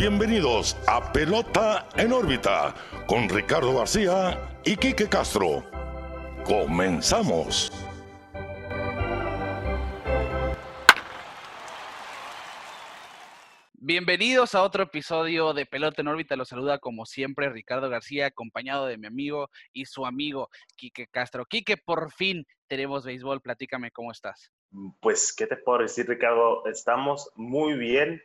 bienvenidos a Pelota en órbita con Ricardo García y Quique Castro. Comenzamos. Bienvenidos a otro episodio de Pelota en órbita. Los saluda como siempre Ricardo García, acompañado de mi amigo y su amigo Quique Castro. Quique, por fin tenemos béisbol. Platícame cómo estás. Pues, ¿qué te puedo decir, Ricardo? Estamos muy bien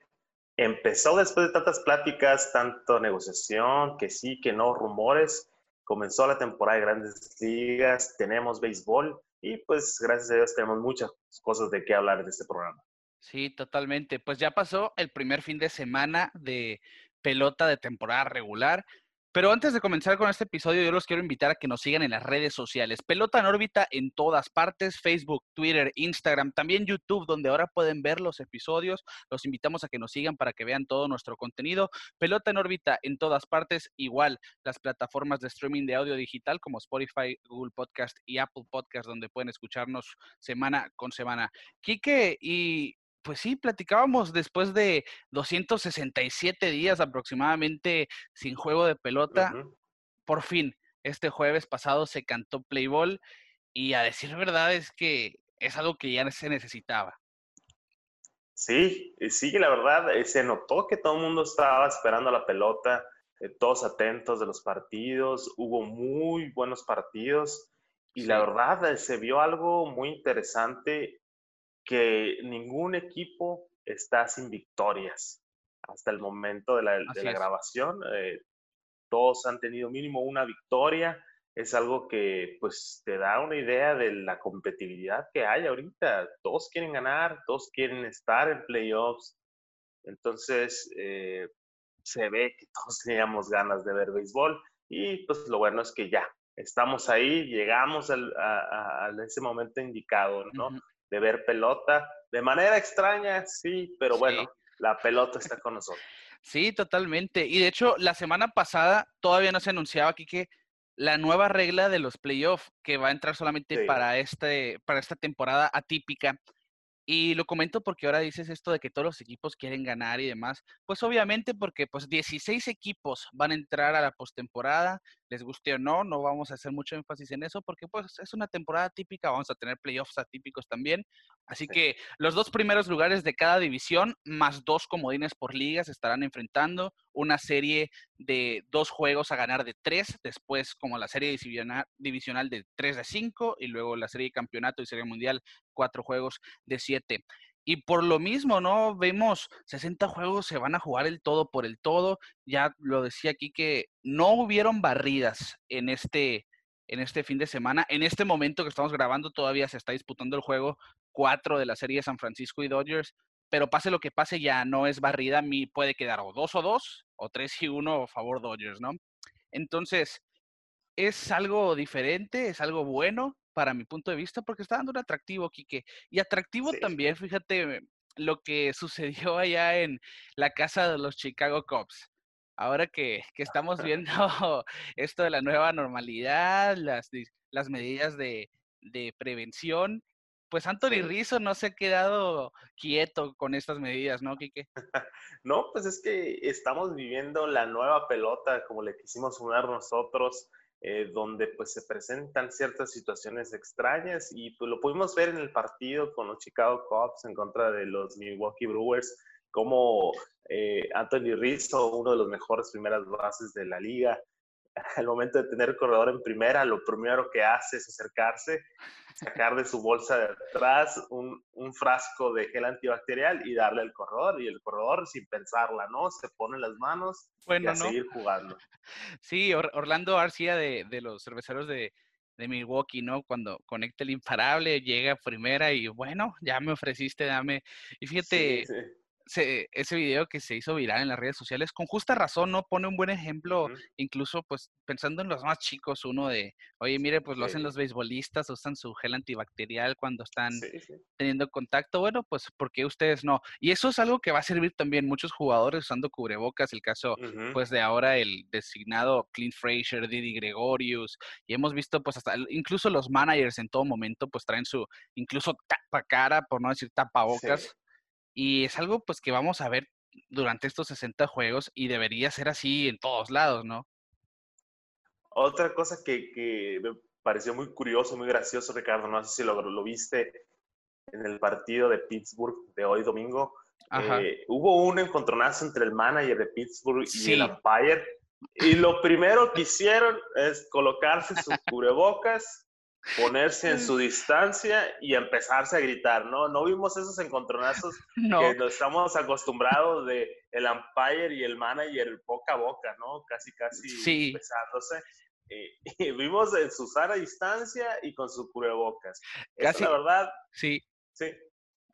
empezó después de tantas pláticas, tanto negociación, que sí, que no, rumores. Comenzó la temporada de grandes ligas, tenemos béisbol y pues gracias a Dios tenemos muchas cosas de qué hablar en este programa. Sí, totalmente. Pues ya pasó el primer fin de semana de pelota de temporada regular. Pero antes de comenzar con este episodio, yo los quiero invitar a que nos sigan en las redes sociales. Pelota en órbita en todas partes, Facebook, Twitter, Instagram, también YouTube, donde ahora pueden ver los episodios. Los invitamos a que nos sigan para que vean todo nuestro contenido. Pelota en órbita en todas partes, igual las plataformas de streaming de audio digital como Spotify, Google Podcast y Apple Podcast, donde pueden escucharnos semana con semana. Quique, y pues sí, platicábamos después de 267 días aproximadamente sin juego de pelota. Por fin, este jueves pasado se cantó Playball y a decir verdad es que es algo que ya se necesitaba. Sí, sí, la verdad, eh, se notó que todo el mundo estaba esperando la pelota, eh, todos atentos de los partidos, hubo muy buenos partidos y la verdad eh, se vio algo muy interesante que ningún equipo está sin victorias hasta el momento de la, grabación. Eh, todos han tenido mínimo una victoria. Es algo que pues te da una idea de la competitividad que hay ahorita. Todos quieren ganar, todos quieren estar en playoffs. Entonces, eh, se ve que todos teníamos ganas de ver béisbol y pues lo bueno es que ya estamos ahí, llegamos al, a, ese momento indicado, ¿no? De ver pelota. De manera extraña, sí, pero bueno, la pelota está con nosotros. Sí, totalmente. Y de hecho, la semana pasada todavía no se anunciaba aquí que la nueva regla de los playoffs que va a entrar solamente para, este, para esta temporada atípica y lo comento porque ahora dices esto de que todos los equipos quieren ganar y demás. Pues obviamente porque pues 16 equipos van a entrar a la postemporada, les guste o no, no vamos a hacer mucho énfasis en eso porque pues es una temporada típica, vamos a tener playoffs atípicos también. Así que los dos primeros lugares de cada división, más dos comodines por liga, se estarán enfrentando. Una serie de dos juegos a ganar de tres, después como la serie divisional, de tres de cinco, y luego la serie de campeonato y serie mundial, cuatro juegos de siete. Y por lo mismo, ¿no? Vemos 60 juegos, se van a jugar el todo por el todo. Ya lo decía aquí que no hubieron barridas en este, en este fin de semana. En este momento que estamos grabando todavía se está disputando el juego cuatro de la serie San Francisco y Dodgers, pero pase lo que pase ya no es barrida, mí puede quedar o dos o dos, o tres y uno a favor Dodgers, ¿no? Entonces, es algo diferente, es algo bueno para mi punto de vista, porque está dando un atractivo, Quique. Y atractivo también, fíjate, lo que sucedió allá en la casa de los Chicago Cubs ahora que, que, estamos viendo esto de la nueva normalidad, las, las medidas de, de, prevención, pues Anthony Rizzo no se ha quedado quieto con estas medidas, ¿no, Quique? no, pues es que estamos viviendo la nueva pelota, como le quisimos unir nosotros, eh, donde pues se presentan ciertas situaciones extrañas y pues lo pudimos ver en el partido con los Chicago Cubs en contra de los Milwaukee Brewers, como eh, Anthony Rizzo, uno de los mejores primeras bases de la liga, al momento de tener corredor en primera, lo primero que hace es acercarse, sacar de su bolsa de atrás un, un, frasco de gel antibacterial y darle al corredor. Y el corredor, sin pensarla, ¿no? Se pone las manos y a seguir jugando. Sí, Orlando García de, de los cerveceros de, de Milwaukee, ¿no? Cuando conecta el imparable, llega primera y bueno, ya me ofreciste, dame. Y fíjate, ese video que se hizo viral en las redes sociales, con justa razón, ¿no? Pone un buen ejemplo, incluso pues pensando en los más chicos, uno de, oye, mire, pues lo hacen los beisbolistas, usan su gel antibacterial cuando están teniendo contacto, bueno, pues ¿por qué ustedes no? Y eso es algo que va a servir también muchos jugadores usando cubrebocas, el caso pues de ahora el designado Clint Frazier, Didi Gregorius, y hemos visto pues hasta incluso los managers en todo momento pues traen su incluso tapa cara, por no decir tapabocas y es algo pues que vamos a ver durante estos 60 juegos y debería ser así en todos lados, ¿no? Otra cosa que, me pareció muy curioso, muy gracioso, Ricardo, no sé si lo, lo viste en el partido de Pittsburgh de hoy domingo. Eh, hubo un encontronazo entre el manager de Pittsburgh y el umpire. Y lo primero que hicieron es colocarse sus cubrebocas, ponerse en su distancia y empezarse a gritar, ¿no? No vimos esos encontronazos que nos estamos acostumbrados de el umpire y el manager boca a boca, ¿no? Casi, casi sí. besándose. Eh, y vimos en su sana distancia y con su cubrebocas. Casi, la verdad. Sí. Sí.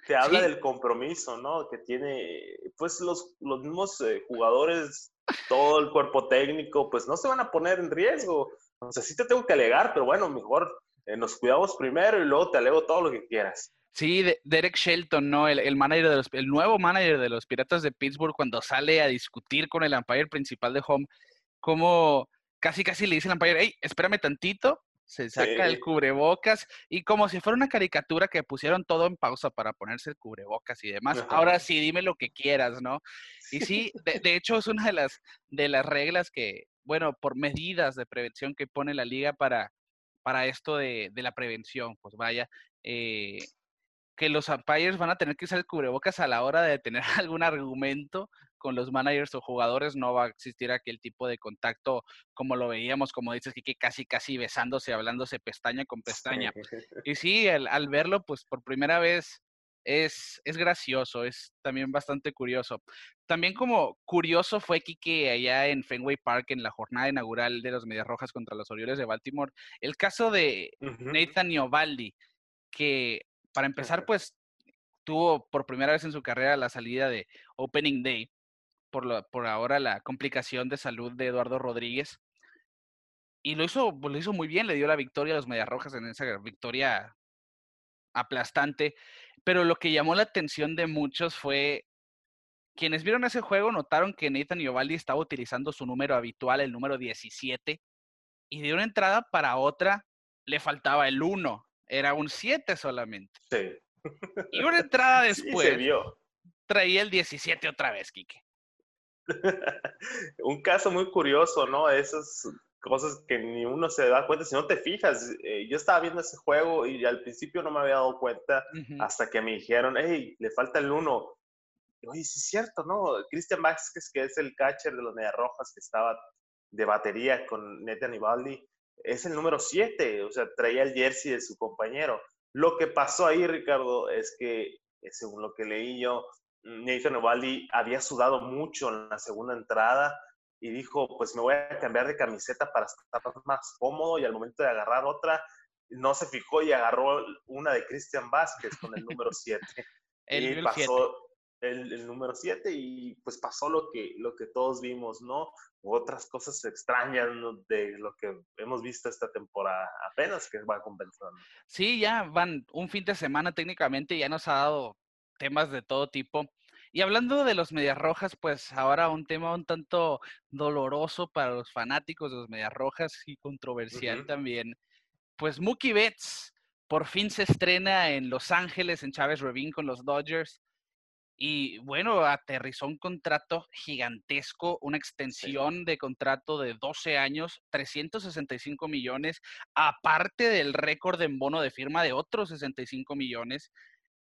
Te habla del compromiso, ¿no? Que tiene, pues los, los mismos eh, jugadores, todo el cuerpo técnico, pues no se van a poner en riesgo. O sea, sí te tengo que alegar, pero bueno, mejor eh, nos cuidamos primero y luego te alego todo lo que quieras. Sí, Derek Shelton, ¿no? El, el, manager de los, el nuevo manager de los Piratas de Pittsburgh, cuando sale a discutir con el umpire principal de home, como casi casi le dice al umpire, hey, espérame tantito, se saca el cubrebocas y como si fuera una caricatura que pusieron todo en pausa para ponerse el cubrebocas y demás. Ahora sí, dime lo que quieras, ¿no? Y sí, de, hecho es una de las, de las reglas que, bueno, por medidas de prevención que pone la liga para, para esto de, de la prevención, pues vaya, eh, que los umpires van a tener que usar el cubrebocas a la hora de tener algún argumento con los managers o jugadores, no va a existir aquel tipo de contacto como lo veíamos, como dices, que casi casi besándose, hablándose pestaña con pestaña. Y sí, al verlo, pues por primera vez es, es gracioso, es también bastante curioso. También como curioso fue que allá en Fenway Park en la jornada inaugural de los Medias Rojas contra los Orioles de Baltimore, el caso de Nathan Iovaldi, que para empezar, pues tuvo por primera vez en su carrera la salida de Opening Day por, por ahora la complicación de salud de Eduardo Rodríguez. Y lo hizo, lo hizo muy bien, le dio la victoria a los Medias Rojas en esa victoria aplastante. Pero lo que llamó la atención de muchos fue quienes vieron ese juego notaron que Nathan Iovaldi estaba utilizando su número habitual, el número 17, y de una entrada para otra le faltaba el 1 era un 7 solamente. Sí. Y una entrada después se vio. traía el 17 otra vez, Quique. un caso muy curioso, ¿no? Esas cosas que ni uno se da cuenta, si no te fijas, eh, yo estaba viendo ese juego y al principio no me había dado cuenta hasta que me dijeron, hey, le falta el 1. Oye, sí es cierto, ¿no? Cristian Vázquez, que es el catcher de los Medias Rojas, que estaba de batería con Nathan Ibaldi, es el número 7, o sea, traía el jersey de su compañero. Lo que pasó ahí, Ricardo, es que, eh, según lo que leí yo, Nathan Ovaldi había sudado mucho en la segunda entrada y dijo, pues me voy a cambiar de camiseta para estar más cómodo y al momento de agarrar otra, no se fijó y agarró una de Cristian Vázquez con el número 7. y pasó el, el, número 7 y pues pasó lo que, lo que todos vimos, ¿no? otras cosas extrañas de lo que hemos visto esta temporada, apenas que va compensando. Sí, ya van un fin de semana técnicamente, ya nos ha dado temas de todo tipo. Y hablando de los Medias Rojas, pues ahora un tema un tanto doloroso para los fanáticos de los Medias Rojas y controversial también. Pues Mookie Betts por fin se estrena en Los Ángeles, en Chávez Ravine con los Dodgers. Y bueno, aterrizó un contrato gigantesco, una extensión de contrato de 12 años, 365 millones, aparte del récord en bono de firma de otros 65 millones.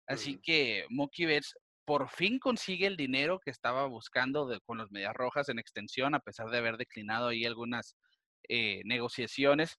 Así que Mookie Betts por fin consigue el dinero que estaba buscando con los Medias Rojas en extensión, a pesar de haber declinado ahí algunas eh, negociaciones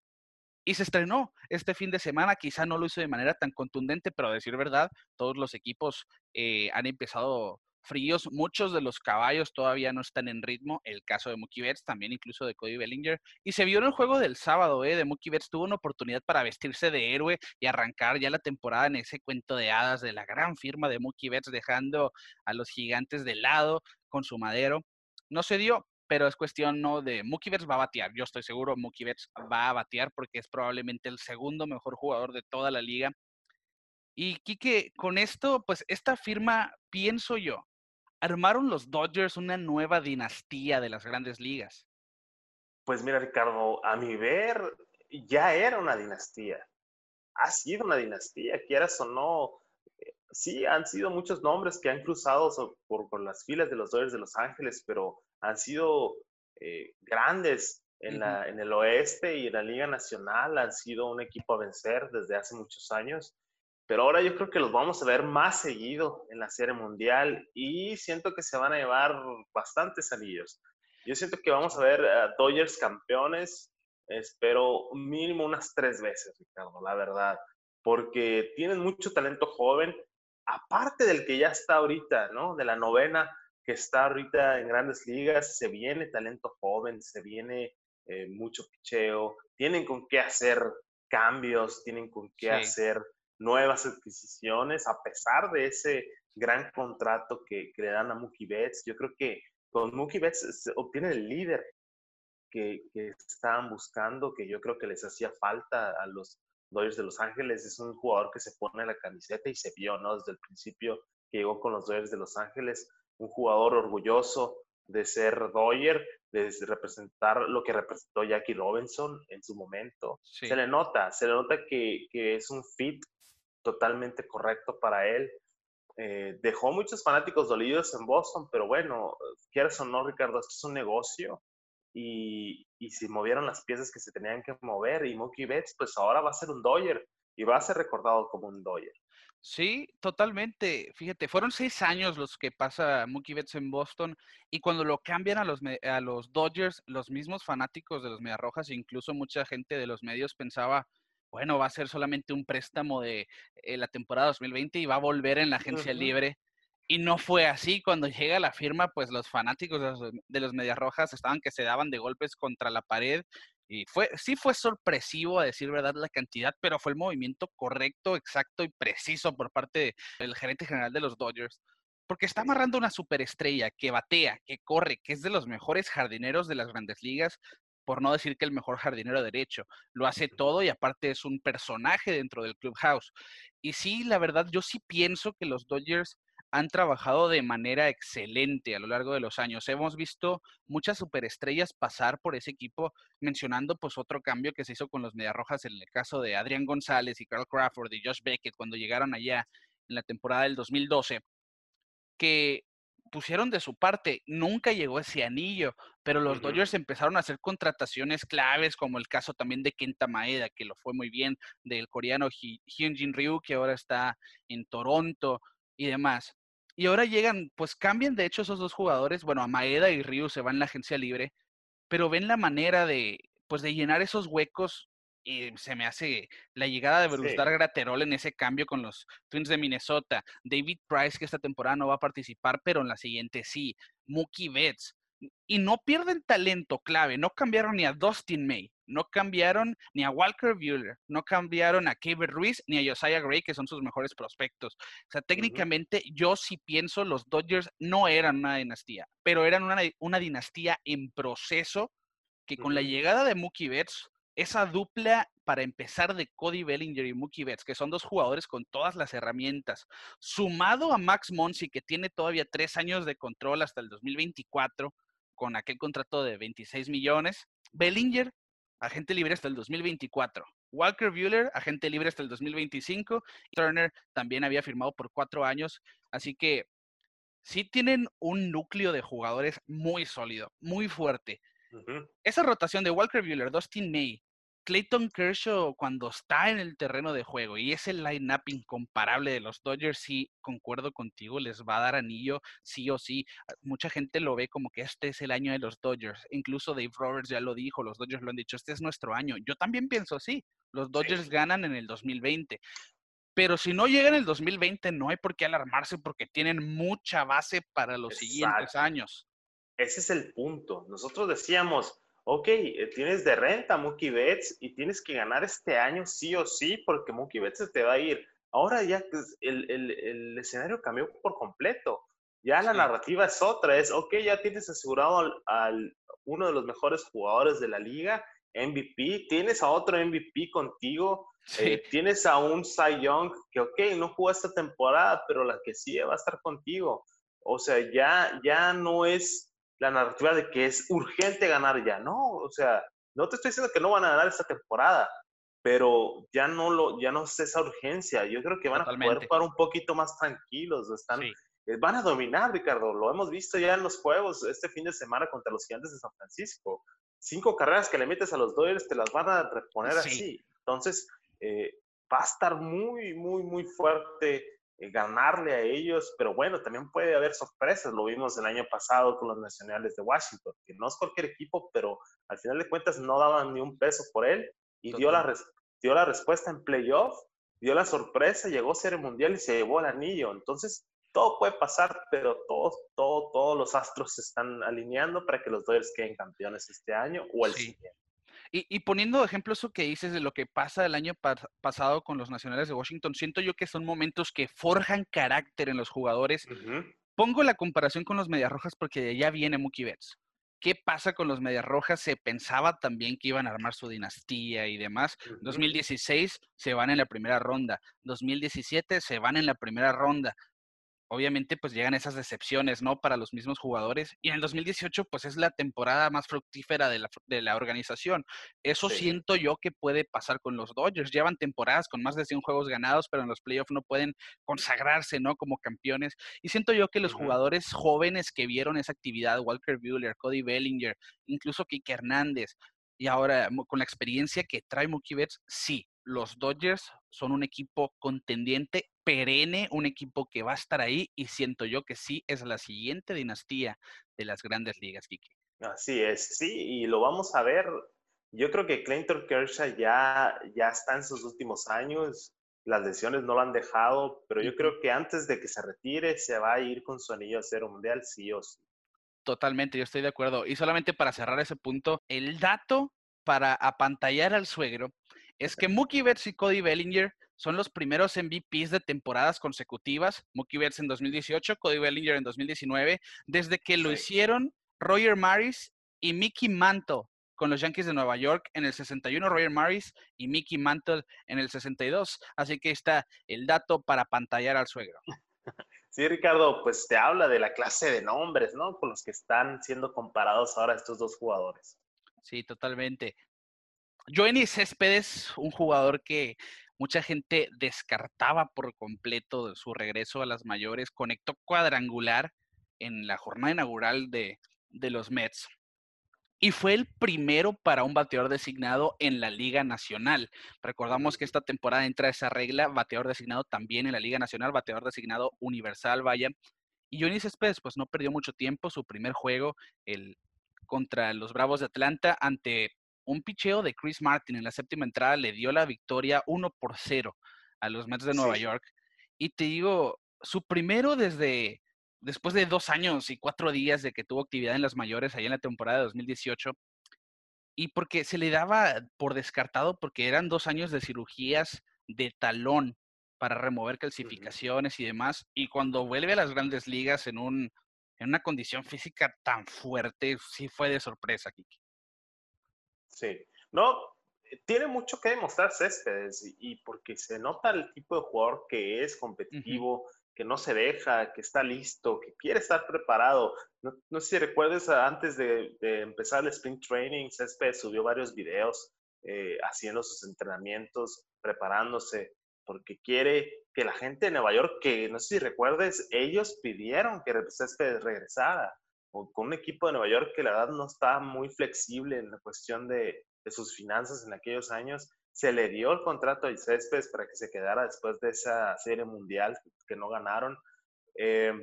y se estrenó este fin de semana. Quizá no lo hizo de manera tan contundente, pero a decir verdad, todos los equipos eh, han empezado fríos. Muchos de los caballos todavía no están en ritmo. El caso de Mookie Betts, también incluso de Cody Bellinger. Y se vio en el juego del sábado, ¿eh? De Mookie Betts tuvo una oportunidad para vestirse de héroe y arrancar ya la temporada en ese cuento de hadas de la gran firma de Mookie Betts, dejando a los gigantes de lado con su madero. No se dio, pero es cuestión no de Mookie Betts va a batear. Yo estoy seguro Mookie Betts va a batear porque es probablemente el segundo mejor jugador de toda la liga. Y Kike, con esto, pues esta firma, pienso yo, armaron los Dodgers una nueva dinastía de las grandes ligas. Pues mira, Ricardo, a mi ver, ya era una dinastía. Ha sido una dinastía, quieras o no. sí, han sido muchos nombres que han cruzado por, por las filas de los Dodgers de Los Ángeles, pero han sido eh, grandes en, la, en el oeste y en la Liga Nacional, han sido un equipo a vencer desde hace muchos años. Pero ahora yo creo que los vamos a ver más seguido en la Serie Mundial y siento que se van a llevar bastantes anillos. Yo siento que vamos a ver a Dodgers campeones, espero mínimo unas tres veces, Ricardo, la verdad, porque tienen mucho talento joven, aparte del que ya está ahorita, ¿no? De la novena que está ahorita en grandes ligas, se viene talento joven, se viene eh, mucho picheo, tienen con qué hacer cambios, tienen con qué hacer nuevas adquisiciones, a pesar de ese gran contrato que, le dan a Mookie Betts. Yo creo que con Mookie Betts se obtiene el líder que, que, estaban buscando, que yo creo que les hacía falta a los Dodgers de Los Ángeles. Es un jugador que se pone la camiseta y se vio, ¿no? Desde el principio que llegó con los Dodgers de Los Ángeles, un jugador orgulloso de ser Dodger, de representar lo que representó Jackie Robinson en su momento. Se le nota, se le nota que, que, es un fit totalmente correcto para él. Eh, dejó muchos fanáticos dolidos en Boston, pero bueno, quieras o no, Ricardo, esto es un negocio y, y se movieron las piezas que se tenían que mover y Mookie Betts pues ahora va a ser un Dodger y va a ser recordado como un Dodger. Sí, totalmente. Fíjate, fueron seis años los que pasa Mookie Betts en Boston y cuando lo cambian a los, a los Dodgers, los mismos fanáticos de los Mediarrojas, incluso mucha gente de los medios pensaba, bueno, va a ser solamente un préstamo de eh, la temporada 2020 y va a volver en la agencia libre. Y no fue así. Cuando llega la firma, pues los fanáticos de los, de los Medias Rojas estaban que se daban de golpes contra la pared. Y fue, sí fue sorpresivo, a decir verdad, la cantidad, pero fue el movimiento correcto, exacto y preciso por parte del gerente general de los Dodgers. Porque está amarrando una superestrella que batea, que corre, que es de los mejores jardineros de las grandes ligas, por no decir que el mejor jardinero derecho. Lo hace todo y aparte es un personaje dentro del clubhouse. Y sí, la verdad, yo sí pienso que los Dodgers han trabajado de manera excelente a lo largo de los años. Hemos visto muchas superestrellas pasar por ese equipo, mencionando pues otro cambio que se hizo con los Mediarrojas en el caso de Adrián González y Carl Crawford y Josh Beckett cuando llegaron allá en la temporada del 2012, que pusieron de su parte, nunca llegó ese anillo, pero los Dodgers empezaron a hacer contrataciones claves, como el caso también de Kenta Maeda, que lo fue muy bien, del coreano Hyunjin Ryu, que ahora está en Toronto y demás. Y ahora llegan, pues cambian de hecho esos dos jugadores, bueno, a Maeda y Ryu se van en la agencia libre, pero ven la manera de, pues de llenar esos huecos y se me hace la llegada de Brusdar Graterol en ese cambio con los Twins de Minnesota. David Price, que esta temporada no va a participar, pero en la siguiente sí. Mookie Betts. Y no pierden talento clave. No cambiaron ni a Dustin May. No cambiaron ni a Walker Buehler. No cambiaron a Kevin Ruiz ni a Josiah Gray, que son sus mejores prospectos. O sea, técnicamente yo sí pienso los Dodgers no eran una dinastía, pero eran una, una dinastía en proceso que con la llegada de Mookie Betts esa dupla para empezar de Cody Bellinger y Mookie Betts, que son dos jugadores con todas las herramientas, sumado a Max Monsi, que tiene todavía tres años de control hasta el 2024, con aquel contrato de 26 millones. Bellinger, agente libre hasta el 2024. Walker Bueller, agente libre hasta el 2025. Turner también había firmado por cuatro años. Así que sí tienen un núcleo de jugadores muy sólido, muy fuerte. Esa rotación de Walker Bueller, Dustin May, Clayton Kershaw cuando está en el terreno de juego y es el line-up incomparable de los Dodgers, sí, concuerdo contigo, les va a dar anillo, sí o sí. Ah, mucha gente lo ve como que este es el año de los Dodgers. Incluso Dave Roberts ya lo dijo, los Dodgers lo han dicho, este es nuestro año. Yo también pienso así, los Dodgers ganan en el 2020. Pero si no llega en el 2020, no hay por qué alarmarse porque tienen mucha base para los siguientes años. Ese es el punto. Nosotros decíamos, ok, eh, tienes de renta Mookie Betts y tienes que ganar este año sí o sí porque Mookie Betts se te va a ir. Ahora ya el, el, el escenario cambió por completo. Ya la narrativa es otra, es, ok, ya tienes asegurado al, uno de los mejores jugadores de la liga, MVP, tienes a otro MVP contigo, eh, tienes a un Cy Young que, ok, no jugó esta temporada, pero la que sí va a estar contigo. O sea, ya, ya no es la narrativa de que es urgente ganar ya. No, o sea, no te estoy diciendo que no van a ganar esta temporada, pero ya no lo, ya no es esa urgencia. Yo creo que van a poder jugar un poquito más tranquilos. Están, eh, Van a dominar, Ricardo. Lo hemos visto ya en los juegos este fin de semana contra los Gigantes de San Francisco. Cinco carreras que le metes a los Dodgers te las van a reponer así. Entonces, eh, va a estar muy, muy, muy fuerte eh, ganarle a ellos, pero bueno, también puede haber sorpresas. Lo vimos el año pasado con los Nacionales de Washington, que no es cualquier equipo, pero al final de cuentas no daban ni un peso por él y dio la, dio la respuesta en playoff, dio la sorpresa, llegó a ser el mundial y se llevó el anillo. Entonces, todo puede pasar, pero todos, todo, todos los astros se están alineando para que los Dodgers queden campeones este año o el siguiente. Y, poniendo ejemplo eso que dices de lo que pasa el año pasado con los Nacionales de Washington, siento yo que son momentos que forjan carácter en los jugadores. Pongo la comparación con los Medias Rojas porque ya viene Mookie Betts. ¿Qué pasa con los Medias Rojas? Se pensaba también que iban a armar su dinastía y demás. 2016 se van en la primera ronda. 2017 se van en la primera ronda obviamente pues llegan esas decepciones, ¿no? Para los mismos jugadores. Y en el 2018 pues es la temporada más fructífera de la, de la organización. Eso siento yo que puede pasar con los Dodgers. Llevan temporadas con más de 100 juegos ganados, pero en los playoffs no pueden consagrarse, ¿no? Como campeones. Y siento yo que los jugadores jóvenes que vieron esa actividad, Walker Buehler, Cody Bellinger, incluso Kike Hernández, y ahora con la experiencia que trae Mookie Betts, sí, los Dodgers son un equipo contendiente perenne, un equipo que va a estar ahí y siento yo que sí es la siguiente dinastía de las grandes ligas, Kiki. Así es, sí, y lo vamos a ver. Yo creo que Clinton Kershaw ya, ya está en sus últimos años, las lesiones no lo han dejado, pero yo creo que antes de que se retire se va a ir con su anillo a cero mundial, sí o sí. Totalmente, yo estoy de acuerdo. Y solamente para cerrar ese punto, el dato para apantallar al suegro es que Mookie Betts y Cody Bellinger son los primeros MVPs de temporadas consecutivas. Mookie Betts en 2018, Cody Bellinger en 2019, desde que lo hicieron Roger Maris y Mickey Mantle con los Yankees de Nueva York en el 61, Roger Maris y Mickey Mantle en el 62. Así que está el dato para pantallar al suegro. Sí, Ricardo, pues te habla de la clase de nombres, ¿no? Con los que están siendo comparados ahora estos dos jugadores. Sí, totalmente. Joenny Céspedes, un jugador que mucha gente descartaba por completo su regreso a las mayores, conectó cuadrangular en la jornada inaugural de, de los Mets y fue el primero para un bateador designado en la Liga Nacional. Recordamos que esta temporada entra esa regla, bateador designado también en la Liga Nacional, bateador designado universal, vaya. Y Johnny Céspedes pues no perdió mucho tiempo, su primer juego el, contra los Bravos de Atlanta ante un picheo de Chris Martin en la séptima entrada le dio la victoria 1 por 0 a los Mets de Nueva York. Y te digo, su primero desde después de dos años y cuatro días de que tuvo actividad en las mayores allá en la temporada de 2018, y porque se le daba por descartado porque eran dos años de cirugías de talón para remover calcificaciones y demás, y cuando vuelve a las grandes ligas en, un, en una condición física tan fuerte, sí fue de sorpresa, Kiki. Sí, no, tiene mucho que demostrar Céspedes y, porque se nota el tipo de jugador que es competitivo, que no se deja, que está listo, que quiere estar preparado. No, sé si recuerdes, ah, antes de, empezar el Spring Training, Céspedes subió varios videos eh, haciendo sus entrenamientos, preparándose, porque quiere que la gente de Nueva York, que no sé si recuerdes, ellos pidieron que Céspedes regresara, con un equipo de Nueva York que la verdad no está muy flexible en la cuestión de, de sus finanzas en aquellos años, se le dio el contrato a Céspedes para que se quedara después de esa serie mundial que no ganaron. Eh,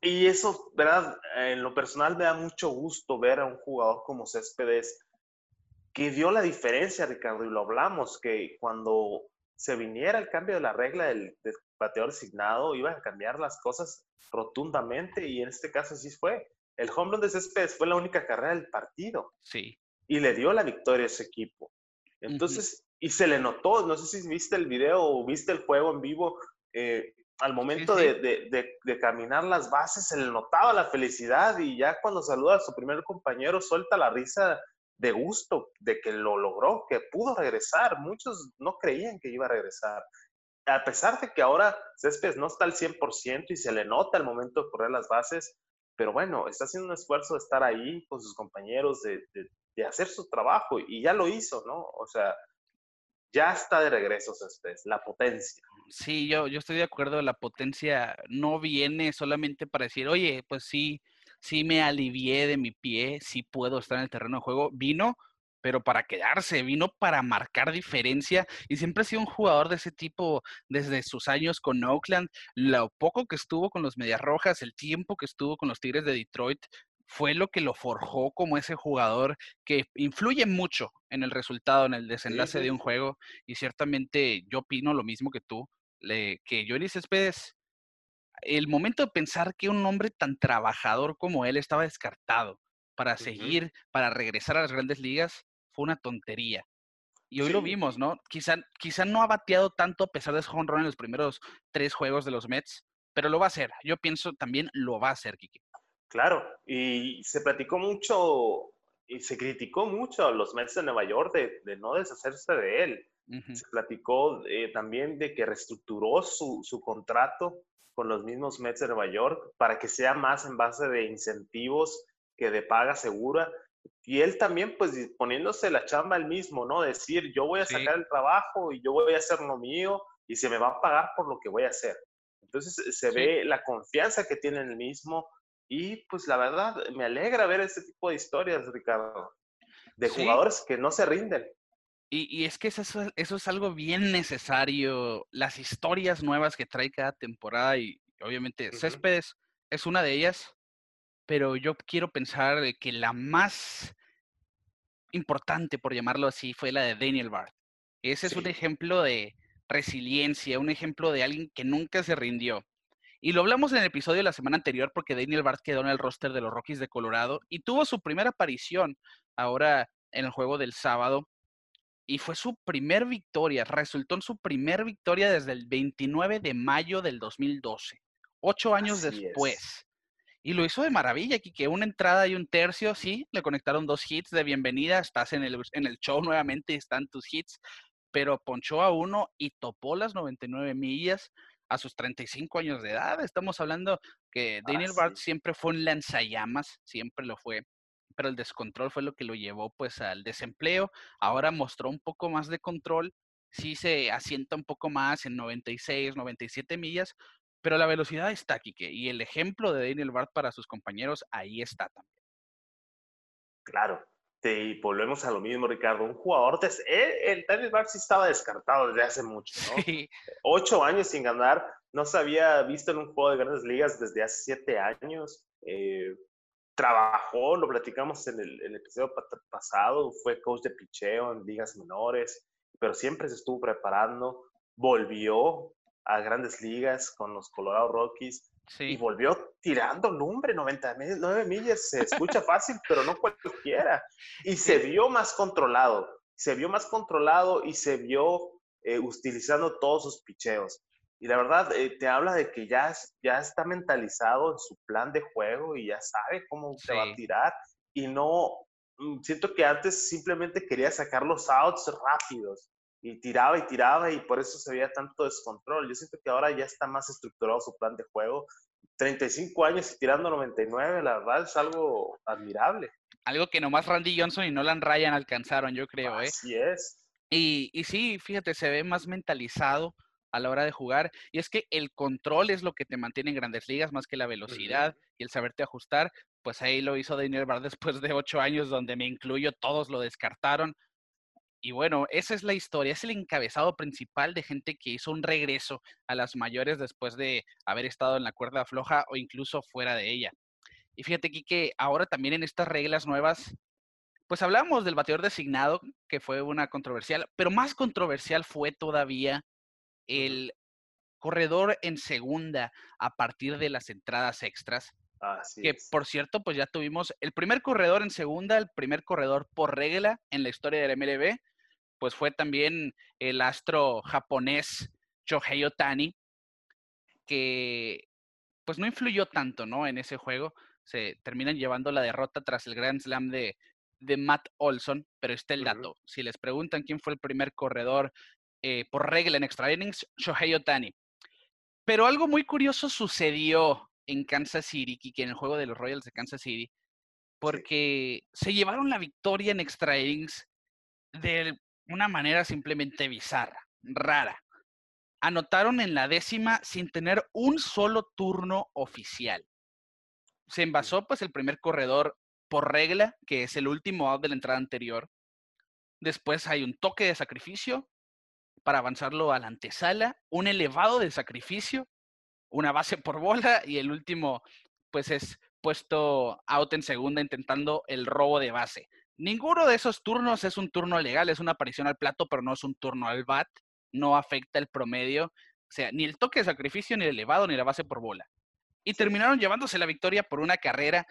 y eso, ¿verdad? En lo personal me da mucho gusto ver a un jugador como Céspedes que dio la diferencia, Ricardo, y lo hablamos, que cuando se viniera el cambio de la regla del, del bateador designado, iba a cambiar las cosas rotundamente, y en este caso sí fue. El home run de Céspedes fue la única carrera del partido. Sí. Y le dio la victoria a ese equipo. Entonces, y se le notó, no sé si viste el video o viste el juego en vivo, eh, al momento De, de, caminar las bases se le notaba la felicidad y ya cuando saluda a su primer compañero suelta la risa de gusto de que lo logró, que pudo regresar. Muchos no creían que iba a regresar. A pesar de que ahora Céspedes no está al 100% y se le nota al momento de correr las bases, pero bueno, está haciendo un esfuerzo de estar ahí con sus compañeros, de, hacer su trabajo y ya lo hizo, ¿no? O sea, ya está de regreso Céspedes, la potencia. Sí, yo, yo estoy de acuerdo, la potencia no viene solamente para decir, oye, pues sí, sí me alivié de mi pie, sí puedo estar en el terreno de juego. Vino, pero para quedarse, vino para marcar diferencia y siempre ha sido un jugador de ese tipo desde sus años con Oakland, lo poco que estuvo con los Medias Rojas, el tiempo que estuvo con los Tigres de Detroit, fue lo que lo forjó como ese jugador que influye mucho en el resultado, en el desenlace de un juego. Y ciertamente yo opino lo mismo que tú, le, que Johnny Céspedes, el momento de pensar que un hombre tan trabajador como él estaba descartado para seguir, para regresar a las grandes ligas, fue una tontería. Y hoy lo vimos, ¿no? Quizá, quizá no ha bateado tanto a pesar de su home run en los primeros tres juegos de los Mets, pero lo va a hacer. Yo pienso también lo va a hacer, Kiki. Claro, y se platicó mucho y se criticó mucho a los Mets de Nueva York de, no deshacerse de él. Se platicó eh, también de que reestructuró su, su, contrato con los mismos Mets de Nueva York para que sea más en base de incentivos que de paga segura. Y él también, pues, poniéndose la chamba él mismo, ¿no? Decir, yo voy a sacar el trabajo y yo voy a hacer lo mío y se me va a pagar por lo que voy a hacer. Entonces se ve la confianza que tiene en el mismo, y pues la verdad, me alegra ver este tipo de historias, Ricardo, de jugadores que no se rinden. Y, es que eso, eso, es algo bien necesario, las historias nuevas que trae cada temporada y obviamente Céspedes es una de ellas, pero yo quiero pensar que la más importante, por llamarlo así, fue la de Daniel Bart. Ese es un ejemplo de resiliencia, un ejemplo de alguien que nunca se rindió. Y lo hablamos en el episodio de la semana anterior porque Daniel Bart quedó en el roster de los Rockies de Colorado y tuvo su primera aparición ahora en el juego del sábado. Y fue su primer victoria, resultó en su primer victoria desde el 29 de mayo del 2012, ocho años después. Y lo hizo de maravilla, que una entrada y un tercio, sí, le conectaron dos hits de bienvenida, estás en el, en el show nuevamente, están tus hits, pero ponchó a uno y topó las 99 millas a sus 35 años de edad. Estamos hablando que Daniel Bart siempre fue un lanzallamas, siempre lo fue, pero el descontrol fue lo que lo llevó pues al desempleo. Ahora mostró un poco más de control, sí se asienta un poco más en 96, 97 millas, pero la velocidad está aquí, y el ejemplo de Daniel Bart para sus compañeros ahí está también. Claro, y volvemos a lo mismo, Ricardo. Un jugador, el, Daniel Bart sí estaba descartado desde hace mucho, ¿no? Ocho años sin ganar, no se había visto en un juego de grandes ligas desde hace siete años. Eh, trabajó, lo platicamos en el, episodio pasado, fue coach de picheo en ligas menores, pero siempre se estuvo preparando, volvió a grandes ligas con los Colorado Rockies y volvió tirando lumbre, 99 millas, se escucha fácil, pero no cualquiera. Y se vio más controlado, se vio más controlado y se vio eh, utilizando todos sus picheos. Y la verdad, eh, te habla de que ya, ya está mentalizado en su plan de juego y ya sabe cómo se va a tirar. Y no, mm, siento que antes simplemente quería sacar los outs rápidos y tiraba y tiraba y por eso se veía tanto descontrol. Yo siento que ahora ya está más estructurado su plan de juego. 35 años y tirando 99, la verdad es algo admirable. Algo que nomás Randy Johnson y Nolan Ryan alcanzaron, yo creo. ¿eh? Así es. Y, y sí, fíjate, se ve más mentalizado a la hora de jugar. Y es que el control es lo que te mantiene en grandes ligas más que la velocidad y el saberte ajustar. Pues ahí lo hizo Daniel Bar después de ocho años, donde me incluyo, todos lo descartaron. Y bueno, esa es la historia, es el encabezado principal de gente que hizo un regreso a las mayores después de haber estado en la cuerda floja o incluso fuera de ella. Y fíjate aquí que ahora también en estas reglas nuevas, pues hablamos del bateador designado, que fue una controversial, pero más controversial fue todavía el corredor en segunda a partir de las entradas extras. que por cierto, pues ya tuvimos el primer corredor en segunda, el primer corredor por regla en la historia del MLB, pues fue también el astro japonés Shohei Otani, que pues no influyó tanto, ¿no? En ese juego. Se terminan llevando la derrota tras el Grand Slam de, de Matt Olson, pero está el dato. Si les preguntan quién fue el primer corredor eh, por regla en extra innings, Shohei Otani. Pero algo muy curioso sucedió en Kansas City, que en el juego de los Royals de Kansas City, porque se llevaron la victoria en extra innings del una manera simplemente bizarra, rara. Anotaron en la décima sin tener un solo turno oficial. Se envasó pues el primer corredor por regla, que es el último out de la entrada anterior. Después hay un toque de sacrificio para avanzarlo a la antesala, un elevado de sacrificio, una base por bola y el último pues es puesto out en segunda intentando el robo de base. Ninguno de esos turnos es un turno legal, es una aparición al plato, pero no es un turno al bat, no afecta el promedio, o sea, ni el toque de sacrificio, ni el elevado, ni la base por bola. Y terminaron llevándose la victoria por una carrera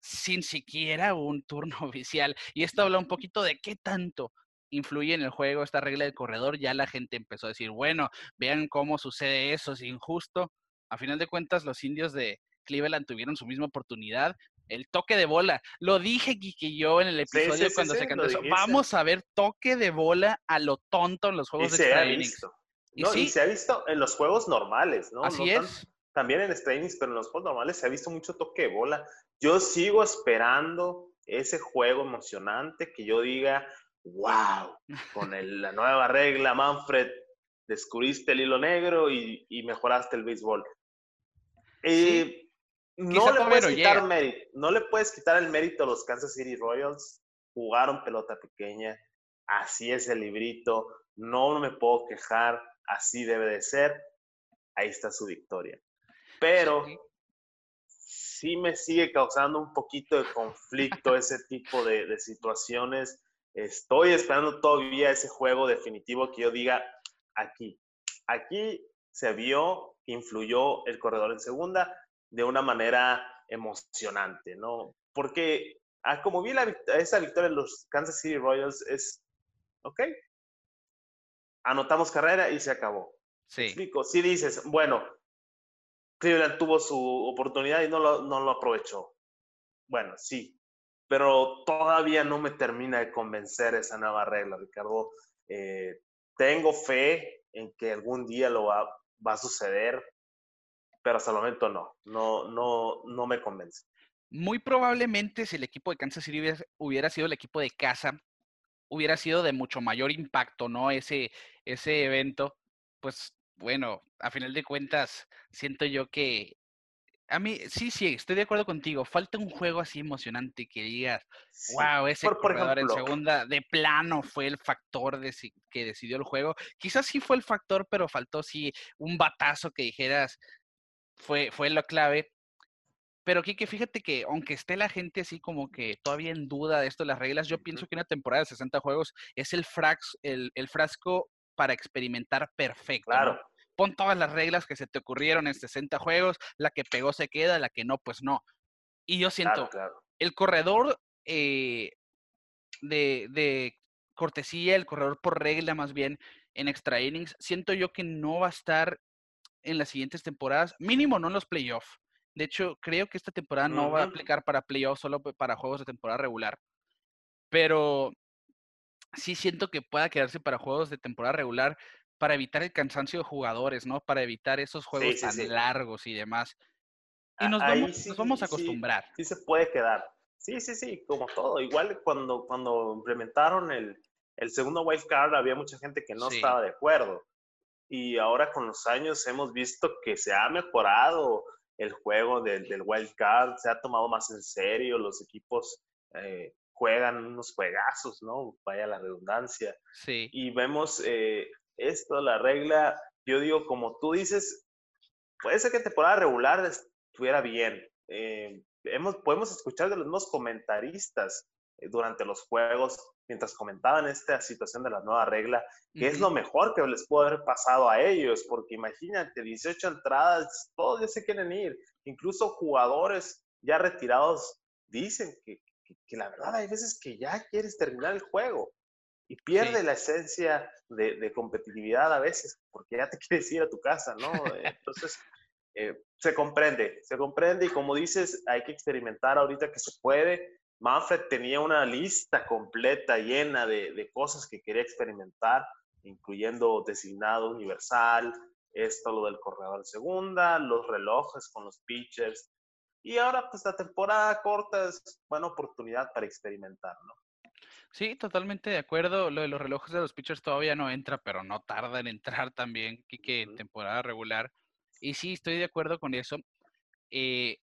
sin siquiera un turno oficial. Y esto habla un poquito de qué tanto influye en el juego esta regla del corredor. Ya la gente empezó a decir, bueno, vean cómo sucede eso, es injusto. A final de cuentas, los indios de Cleveland tuvieron su misma oportunidad, el toque de bola. Lo dije Kiki yo en el episodio cuando se cantó eso. Vamos a ver toque de bola a lo tonto en los juegos de extra innings. ¿Y, y se ha visto en los juegos normales, ¿no? Así es. también en extra innings, pero en los juegos normales se ha visto mucho toque de bola. Yo sigo esperando ese juego emocionante que yo diga, wow, con la nueva regla, Manfred, descubriste el hilo negro y, mejoraste el béisbol. Eh, no le puedes quitar mérito, no le puedes quitar el mérito a los Kansas City Royals. Jugaron pelota pequeña, así es el librito, no me puedo quejar, así debe de ser. Ahí está su victoria. Pero sí, me sigue causando un poquito de conflicto ese tipo de, de situaciones. Estoy esperando todavía ese juego definitivo que yo diga aquí. Aquí se vio influyó el corredor en segunda de una manera emocionante, ¿no? Porque ah, como vi esa victoria en los Kansas City Royals es, ok, anotamos carrera y se acabó. Sí. Si dices, bueno, Cleveland tuvo su oportunidad y no lo, no lo aprovechó. Bueno, sí, pero todavía no me termina de convencer esa nueva regla, Ricardo. Eh, tengo fe en que algún día lo va, va a suceder pero hasta el momento no, no, no, no me convence. Muy probablemente si el equipo de Kansas City hubiera, sido el equipo de casa, hubiera sido de mucho mayor impacto, ¿no? Ese, ese evento, pues bueno, a final de cuentas, siento yo que a mí, sí, sí, estoy de acuerdo contigo. Falta un juego así emocionante que digas, wow, ese jugador en segunda de plano fue el factor de, que decidió el juego. Quizás sí fue el factor, pero faltó sí un batazo que dijeras, fue, fue la clave. Pero Kike, fíjate que aunque esté la gente así como que todavía en duda de esto las reglas, yo pienso que una temporada de 60 juegos es el, frax, el, frasco para experimentar perfecto. Claro. Pon todas las reglas que se te ocurrieron en 60 juegos, la que pegó se queda, la que no, pues no. Y yo siento, el corredor eh, de, de cortesía, el corredor por regla más bien en extra innings, siento yo que no va a estar en las siguientes temporadas, mínimo no en los playoffs. De hecho, creo que esta temporada no va a aplicar para playoffs, solo para juegos de temporada regular. Pero sí siento que pueda quedarse para juegos de temporada regular para evitar el cansancio de jugadores, ¿no? Para evitar esos juegos tan largos y demás. Y nos, vamos, nos vamos a acostumbrar. Sí, se puede quedar. Sí, sí, sí, como todo. Igual cuando, cuando implementaron el, el segundo wild card había mucha gente que no estaba de acuerdo y ahora con los años hemos visto que se ha mejorado el juego del, del wild card, se ha tomado más en serio, los equipos eh, juegan unos juegazos, ¿no? Vaya la redundancia. Sí. Y vemos eh, esto, la regla, yo digo, como tú dices, puede ser que temporada regular estuviera bien. Eh, hemos, podemos escuchar de los mismos comentaristas durante los juegos mientras comentaban esta situación de la nueva regla, que es lo mejor que les pudo haber pasado a ellos, porque imagínate, 18 entradas, todos ya se quieren ir, incluso jugadores ya retirados dicen que, que, la verdad hay veces que ya quieres terminar el juego y pierde la esencia de, de, competitividad a veces, porque ya te quieres ir a tu casa, ¿no? Entonces, eh, se comprende, se comprende y como dices, hay que experimentar ahorita que se puede, Manfred tenía una lista completa llena de, cosas que quería experimentar, incluyendo designado universal, esto lo del corredor segunda, los relojes con los pitchers. Y ahora, pues la temporada corta es buena oportunidad para experimentar, ¿no? Sí, totalmente de acuerdo. Lo de los relojes de los pitchers todavía no entra, pero no tarda en entrar también, que en temporada regular. Y sí, estoy de acuerdo con eso. Eh,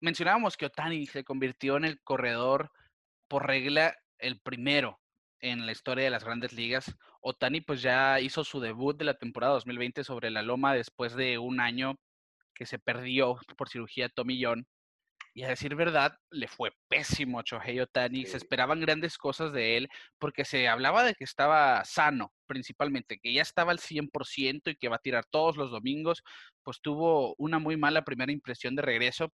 mencionábamos que Otani se convirtió en el corredor por regla el primero en la historia de las grandes ligas. Otani pues ya hizo su debut de la temporada 2020 sobre la loma después de un año que se perdió por cirugía Tommy John. Y a decir verdad, le fue pésimo a Shohei Otani. Se esperaban grandes cosas de él porque se hablaba de que estaba sano, principalmente, que ya estaba al 100% y que va a tirar todos los domingos. Pues tuvo una muy mala primera impresión de regreso,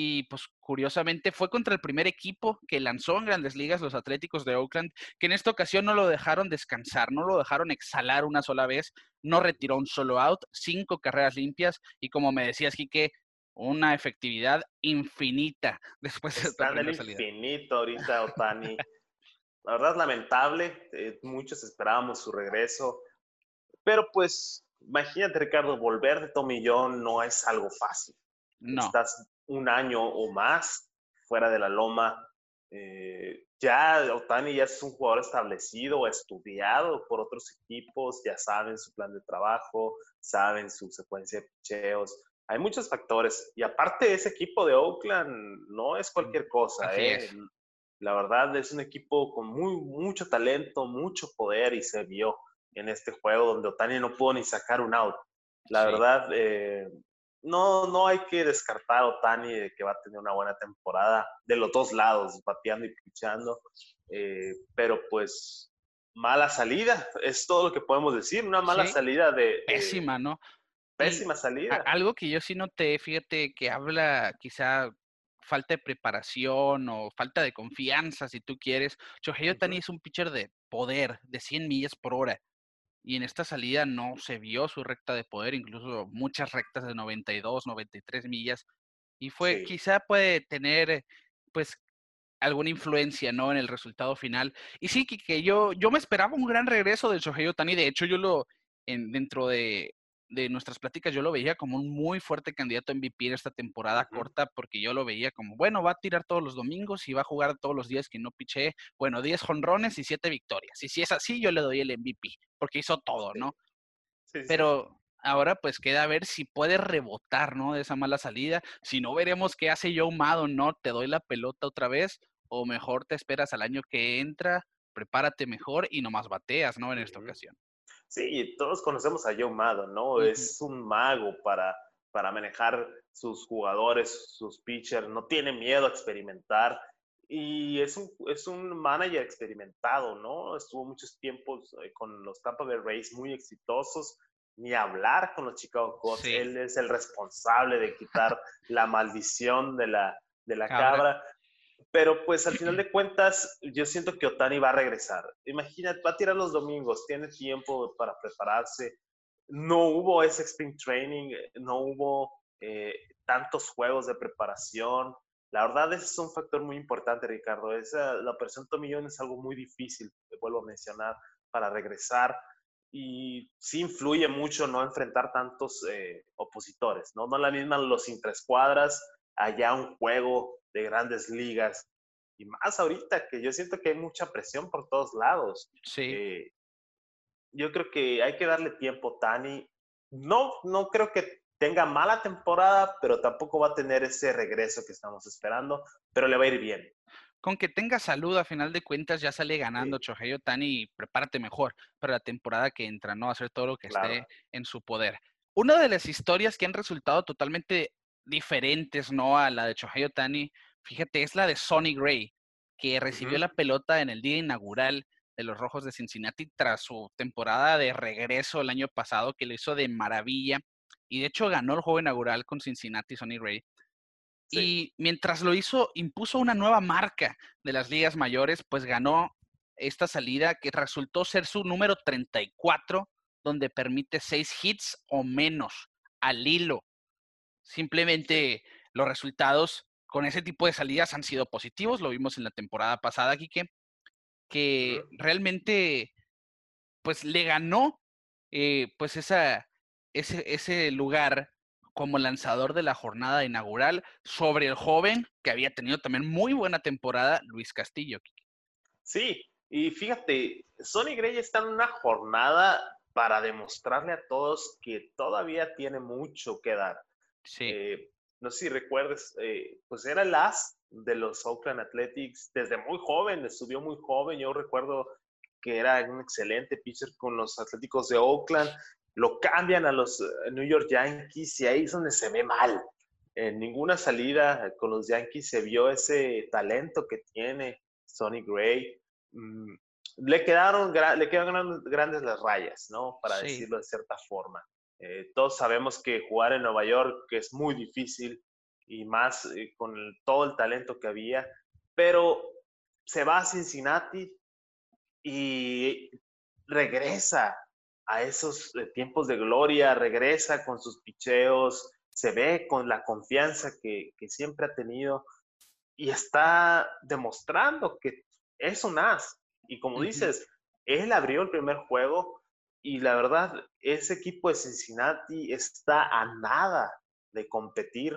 y pues curiosamente fue contra el primer equipo que lanzó en grandes ligas, los Atléticos de Oakland, que en esta ocasión no lo dejaron descansar, no lo dejaron exhalar una sola vez, no retiró un solo out, cinco carreras limpias y como me decías, Quique, una efectividad infinita después de esta Está infinito ahorita, Otani. La verdad es lamentable, eh, muchos esperábamos su regreso, pero pues imagínate, Ricardo, volver de tomillón no es algo fácil. No. Estás un año o más fuera de la loma. Eh, ya Otani ya es un jugador establecido, estudiado por otros equipos, ya saben su plan de trabajo, saben su secuencia de picheos. Hay muchos factores. Y aparte, ese equipo de Oakland no es cualquier cosa. ¿eh? La verdad, es un equipo con muy, mucho talento, mucho poder y se vio en este juego donde Otani no pudo ni sacar un out. La verdad, eh, no, no hay que descartar a Otani de que va a tener una buena temporada de los dos lados, bateando y pichando. Eh, pero pues mala salida, es todo lo que podemos decir, una mala salida de, Pésima, ¿no? Pésima salida. algo que yo sí noté, fíjate, que habla quizá falta de preparación o falta de confianza, si tú quieres. Shohei Otani es un pitcher de poder, de 100 millas por hora y en esta salida no se vio su recta de poder, incluso muchas rectas de 92, 93 millas, y fue, quizá puede tener, pues, alguna influencia, ¿no? En el resultado final. Y sí, que, yo, yo me esperaba un gran regreso de Shohei Otani, de hecho yo lo, en, dentro de, de nuestras pláticas yo lo veía como un muy fuerte candidato a MVP en esta temporada corta porque yo lo veía como, bueno, va a tirar todos los domingos y va a jugar todos los días que no piché, bueno, 10 jonrones y 7 victorias. Y si es así, yo le doy el MVP porque hizo todo, ¿no? Pero ahora pues queda a ver si puede rebotar, ¿no? De esa mala salida. Si no, veremos qué hace Joe Maddon, ¿no? Te doy la pelota otra vez o mejor te esperas al año que entra, prepárate mejor y nomás bateas, ¿no? En esta ocasión. Sí, todos conocemos a Joe Maddon, ¿no? Es un mago para, para manejar sus jugadores, sus pitchers, no tiene miedo a experimentar y es un, es un manager experimentado, ¿no? Estuvo muchos tiempos eh, con los Tampa Bay Rays muy exitosos, ni hablar con los Chicago Cubs. Él es el responsable de quitar la maldición de la, de la cabra. Pero pues al final de cuentas, yo siento que Otani va a regresar. Imagínate, va a tirar los domingos, tiene tiempo para prepararse. No hubo ese spring training, no hubo eh, tantos juegos de preparación. La verdad, ese es un factor muy importante, Ricardo. Esa, la operación Tomillón es algo muy difícil, te vuelvo a mencionar, para regresar. Y sí influye mucho no enfrentar tantos eh, opositores, ¿no? No la misma los interescuadras, allá un juego de grandes ligas. Y más ahorita que yo siento que hay mucha presión por todos lados. Sí. Eh, yo creo que hay que darle tiempo, Tani. No, no creo que tenga mala temporada, pero tampoco va a tener ese regreso que estamos esperando, pero le va a ir bien. Con que tenga salud, a final de cuentas, ya sale ganando sí. Tani y prepárate mejor para la temporada que entra, ¿no? Hacer todo lo que esté en su poder. Una de las historias que han resultado totalmente diferentes, ¿no? A la de Shohei Otani, fíjate, es la de Sonny Gray, que recibió la pelota en el día inaugural de los Rojos de Cincinnati tras su temporada de regreso el año pasado, que lo hizo de maravilla. Y de hecho ganó el juego inaugural con Cincinnati Sonny Gray. Y mientras lo hizo, impuso una nueva marca de las ligas mayores, pues ganó esta salida que resultó ser su número 34, donde permite seis hits o menos al hilo Simplemente los resultados con ese tipo de salidas han sido positivos, lo vimos en la temporada pasada, Quique, que realmente pues le ganó eh, pues esa, ese, ese lugar como lanzador de la jornada inaugural sobre el joven que había tenido también muy buena temporada, Luis Castillo. Sí, y fíjate, Sonny Gray está en una jornada para demostrarle a todos que todavía tiene mucho que dar. Sí. Eh, no sé si recuerdes, eh, pues era el as de los Oakland Athletics desde muy joven, subió muy joven. Yo recuerdo que era un excelente pitcher con los Atléticos de Oakland. Lo cambian a los eh, New York Yankees y ahí es donde se ve mal. En ninguna salida con los Yankees se vio ese talento que tiene Sonny Gray. Mm, le quedaron, le quedaron grandes las rayas, ¿no? Para decirlo de cierta forma. Eh, todos sabemos que jugar en Nueva York es muy difícil y más eh, con todo el talento que había, pero se va a Cincinnati y regresa a esos eh, tiempos de gloria, regresa con sus picheos, se ve con la confianza que, que siempre ha tenido y está demostrando que es un as. Y como dices, él abrió el primer juego y la verdad, ese equipo de Cincinnati está a nada de competir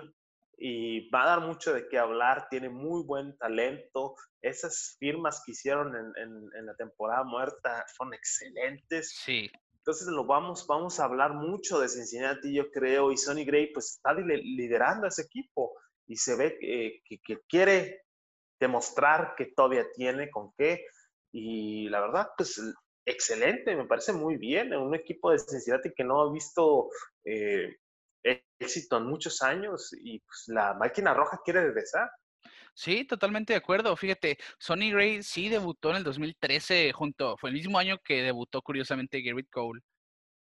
y va a dar mucho de qué hablar, tiene muy buen talento, esas firmas que hicieron en, la temporada muerta son excelentes. Sí. Entonces lo vamos, vamos a hablar mucho de Cincinnati, yo creo, y Sonny Gray pues está liderando ese equipo y se ve que, que quiere demostrar que todavía tiene con qué. Y la verdad, pues excelente, me parece muy bien. Un equipo de Cincinnati que no ha visto eh, éxito en muchos años y pues, la máquina roja quiere regresar. Sí, totalmente de acuerdo. Fíjate, Sonny Gray sí debutó en el 2013 junto, fue el mismo año que debutó curiosamente Garrett Cole.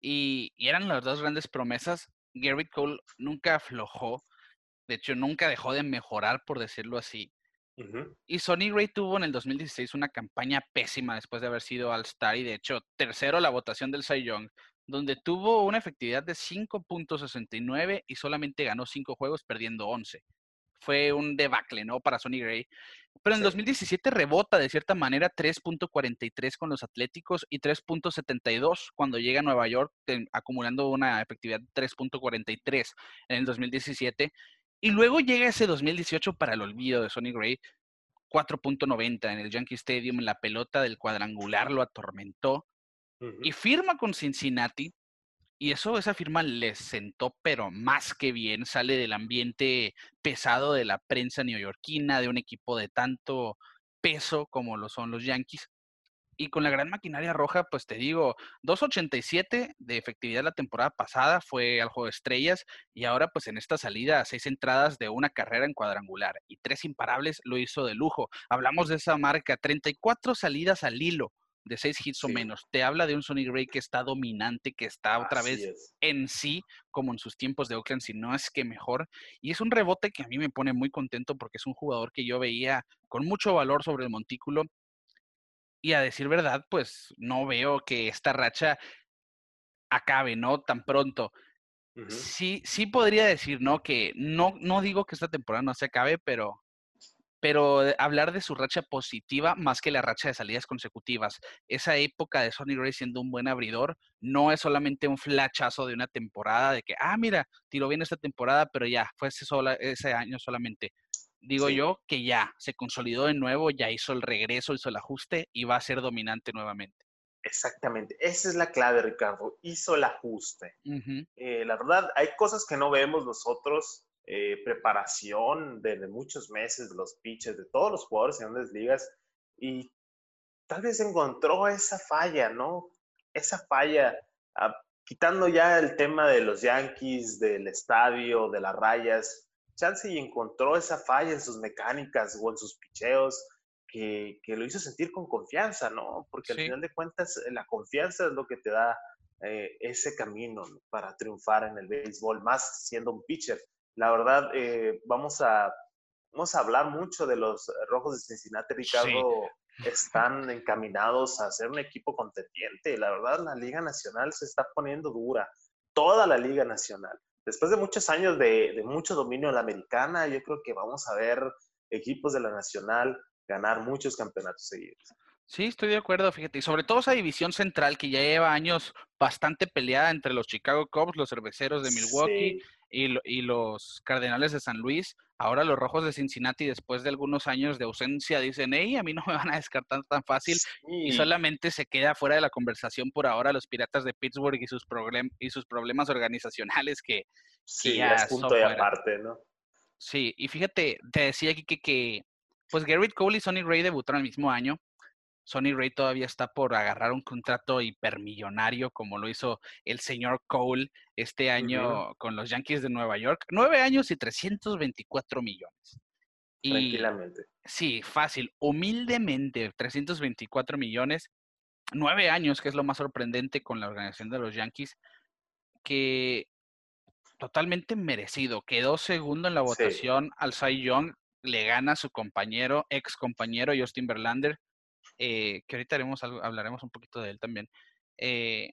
Y eran las dos grandes promesas. Garrett Cole nunca aflojó, de hecho nunca dejó de mejorar, por decirlo así. Y Sonny Gray tuvo en el 2016 una campaña pésima después de haber sido All-Star y de hecho tercero la votación del Cy Young, donde tuvo una efectividad de 5.69 y solamente ganó 5 juegos perdiendo 11. Fue un debacle, ¿no? Para Sonny Gray. Pero en 2017 rebota de cierta manera 3.43 con los Atléticos y 3.72 cuando llega a Nueva York, acumulando una efectividad de 3.43 en el 2017 y luego llega ese 2018 para el olvido de Sonny Gray, 4.90 en el Yankee Stadium, en la pelota del cuadrangular lo atormentó y firma con Cincinnati. Y eso, esa firma le sentó, pero más que bien, sale del ambiente pesado de la prensa neoyorquina, de un equipo de tanto peso como lo son los Yankees. Y con la gran maquinaria roja, pues te digo, 2.87 de efectividad la temporada pasada fue al juego de estrellas y ahora pues en esta salida seis entradas de una carrera en cuadrangular y tres imparables lo hizo de lujo. Hablamos de esa marca, 34 salidas al hilo de seis hits o menos. Te habla de un Sonny Gray que está dominante, que está otra vez en sí, como en sus tiempos de Oakland, si no es que mejor. Y es un rebote que a mí me pone muy contento porque es un jugador que yo veía con mucho valor sobre el montículo y a decir verdad, pues no veo que esta racha acabe, ¿no? Tan pronto. Sí, sí podría decir, ¿no? Que no, no digo que esta temporada no se acabe, pero, pero hablar de su racha positiva más que la racha de salidas consecutivas. Esa época de Sonny Gray siendo un buen abridor no es solamente un flachazo de una temporada de que, ah, mira, tiró bien esta temporada, pero ya, fue ese, sola, ese año solamente digo yo, que ya se consolidó de nuevo, ya hizo el regreso, hizo el ajuste y va a ser dominante nuevamente. Exactamente, esa es la clave, Ricardo. Hizo el ajuste. Eh, la verdad, hay cosas que no vemos nosotros, eh, preparación de, muchos meses de los pitches, de todos los jugadores en grandes ligas, y tal vez encontró esa falla, ¿no? Esa falla, ah, quitando ya el tema de los Yankees, del estadio, de las rayas, chance y encontró esa falla en sus mecánicas o en sus picheos que, que lo hizo sentir con confianza, ¿no? Porque al final de cuentas la confianza es lo que te da eh, ese camino para triunfar en el béisbol, más siendo un pitcher. La verdad, eh, vamos, a, vamos a hablar mucho de los Rojos de Cincinnati, Ricardo. Están encaminados a ser un equipo contendiente. La verdad, la Liga Nacional se está poniendo dura. Toda la Liga Nacional después de muchos años de, mucho dominio en la americana, yo creo que vamos a ver equipos de la nacional ganar muchos campeonatos seguidos. Sí, estoy de acuerdo, fíjate, y sobre todo esa división central que ya lleva años bastante peleada entre los Chicago Cubs, los cerveceros de Milwaukee, y, los Cardenales de San Luis. Ahora los Rojos de Cincinnati, después de algunos años de ausencia, dicen, hey, a mí no me van a descartar tan fácil. Y solamente se queda fuera de la conversación por ahora los Piratas de Pittsburgh y sus, y sus problemas organizacionales que, sí, ya es punto de aparte, ¿no? Sí, y fíjate, te decía aquí que, que pues Garrett Cole y Sonny Ray debutaron el mismo año. Sonny Ray todavía está por agarrar un contrato hipermillonario como lo hizo el señor Cole este año con los Yankees de Nueva York. Nueve años y 324 millones. Tranquilamente. sí, fácil. Humildemente, 324 millones. Nueve años, que es lo más sorprendente con la organización de los Yankees, que totalmente merecido. Quedó segundo en la votación al Cy Young, le gana a su compañero, ex compañero Justin Verlander eh, que ahorita haremos hablaremos un poquito de él también. Eh,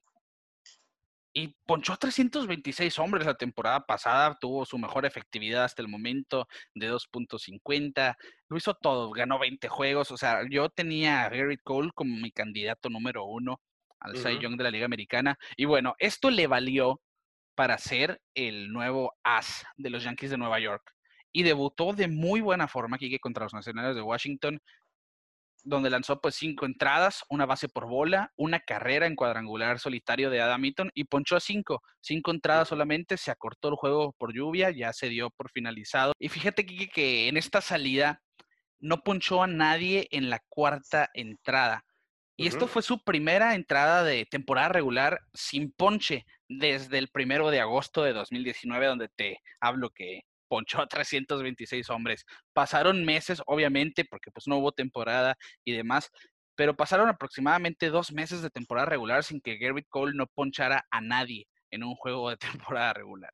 y ponchó a 326 hombres la temporada pasada, tuvo su mejor efectividad hasta el momento de 2.50, lo hizo todo, ganó 20 juegos, o sea, yo tenía a Garrett Cole como mi candidato número uno al Cy Young de la Liga Americana, y bueno, esto le valió para ser el nuevo as de los Yankees de Nueva York. Y debutó de muy buena forma aquí contra los Nacionales de Washington donde lanzó pues cinco entradas, una base por bola, una carrera en cuadrangular solitario de Adam Eaton y ponchó a cinco, cinco entradas solamente, se acortó el juego por lluvia, ya se dio por finalizado. Y fíjate que, que en esta salida no ponchó a nadie en la cuarta entrada. Y esto fue su primera entrada de temporada regular sin ponche desde el primero de agosto de 2019, donde te hablo que ponchó a 326 hombres. Pasaron meses, obviamente, porque pues no hubo temporada y demás, pero pasaron aproximadamente dos meses de temporada regular sin que Gary Cole no ponchara a nadie en un juego de temporada regular.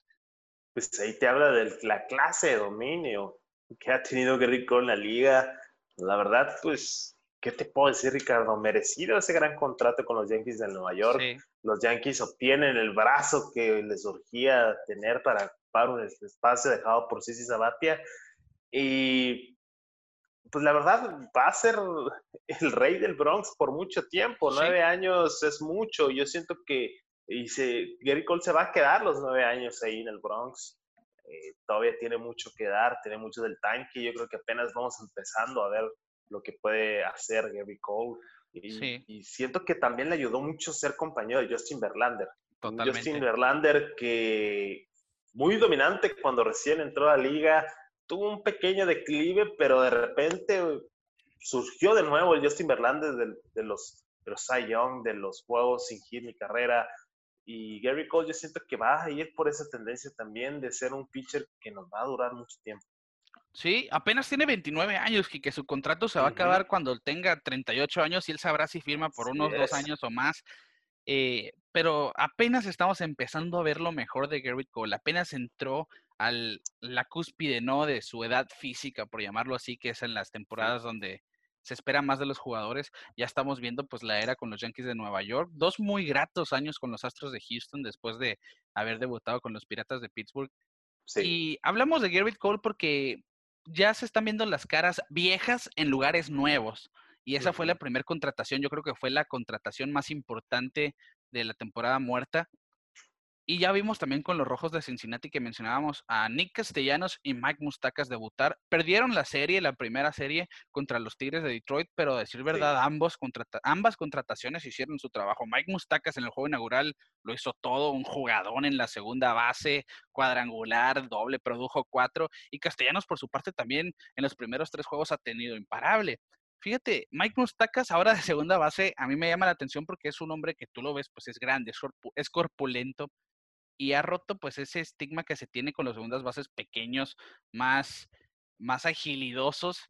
Pues ahí te habla de la clase de dominio que ha tenido Gary Cole en la liga. La verdad, pues, ¿qué te puedo decir, Ricardo? Merecido ese gran contrato con los Yankees de Nueva York. Los Yankees obtienen el brazo que les surgía tener para en el espacio dejado por Sisi Sabatia. Y pues la verdad va a ser el rey del Bronx por mucho tiempo. Nueve años es mucho. Yo siento que y Gary Cole se va a quedar los nueve años ahí en el Bronx. Eh, todavía tiene mucho que dar, tiene mucho del tanque. Yo creo que apenas vamos empezando a ver lo que puede hacer Gary Cole. Y, y siento que también le ayudó mucho ser compañero de Justin Verlander. Totalmente. Justin Verlander que muy dominante cuando recién entró a la liga, tuvo un pequeño declive, pero de repente surgió de nuevo el Justin Verlander de, los, de los Cy Young, de los juegos sin hit ni carrera. Y Gary Cole yo siento que va a ir por esa tendencia también de ser un pitcher que nos va a durar mucho tiempo. Sí, apenas tiene 29 años y que su contrato se va a acabar cuando tenga 38 años y él sabrá si firma por unos dos años o más. Eh, pero apenas estamos empezando a ver lo mejor de Garrett Cole. Apenas entró a la cúspide, ¿no? De su edad física, por llamarlo así, que es en las temporadas donde se espera más de los jugadores. Ya estamos viendo pues la era con los Yankees de Nueva York. Dos muy gratos años con los Astros de Houston después de haber debutado con los Piratas de Pittsburgh. Y hablamos de Garrett Cole porque ya se están viendo las caras viejas en lugares nuevos. Y esa fue la primera contratación, yo creo que fue la contratación más importante de la temporada muerta. Y ya vimos también con los Rojos de Cincinnati que mencionábamos a Nick Castellanos y Mike Mustacas debutar. Perdieron la serie, la primera serie contra los Tigres de Detroit, pero a decir verdad, ambos ambas contrataciones hicieron su trabajo. Mike Mustacas en el juego inaugural lo hizo todo, un jugador en la segunda base, cuadrangular, doble, produjo cuatro. Y Castellanos, por su parte, también en los primeros tres juegos ha tenido imparable. Fíjate, Mike Mustacas ahora de segunda base, a mí me llama la atención porque es un hombre que tú lo ves, pues es grande, es, corpulento y ha roto pues ese estigma que se tiene con los segundas bases pequeños, más, más agilidosos,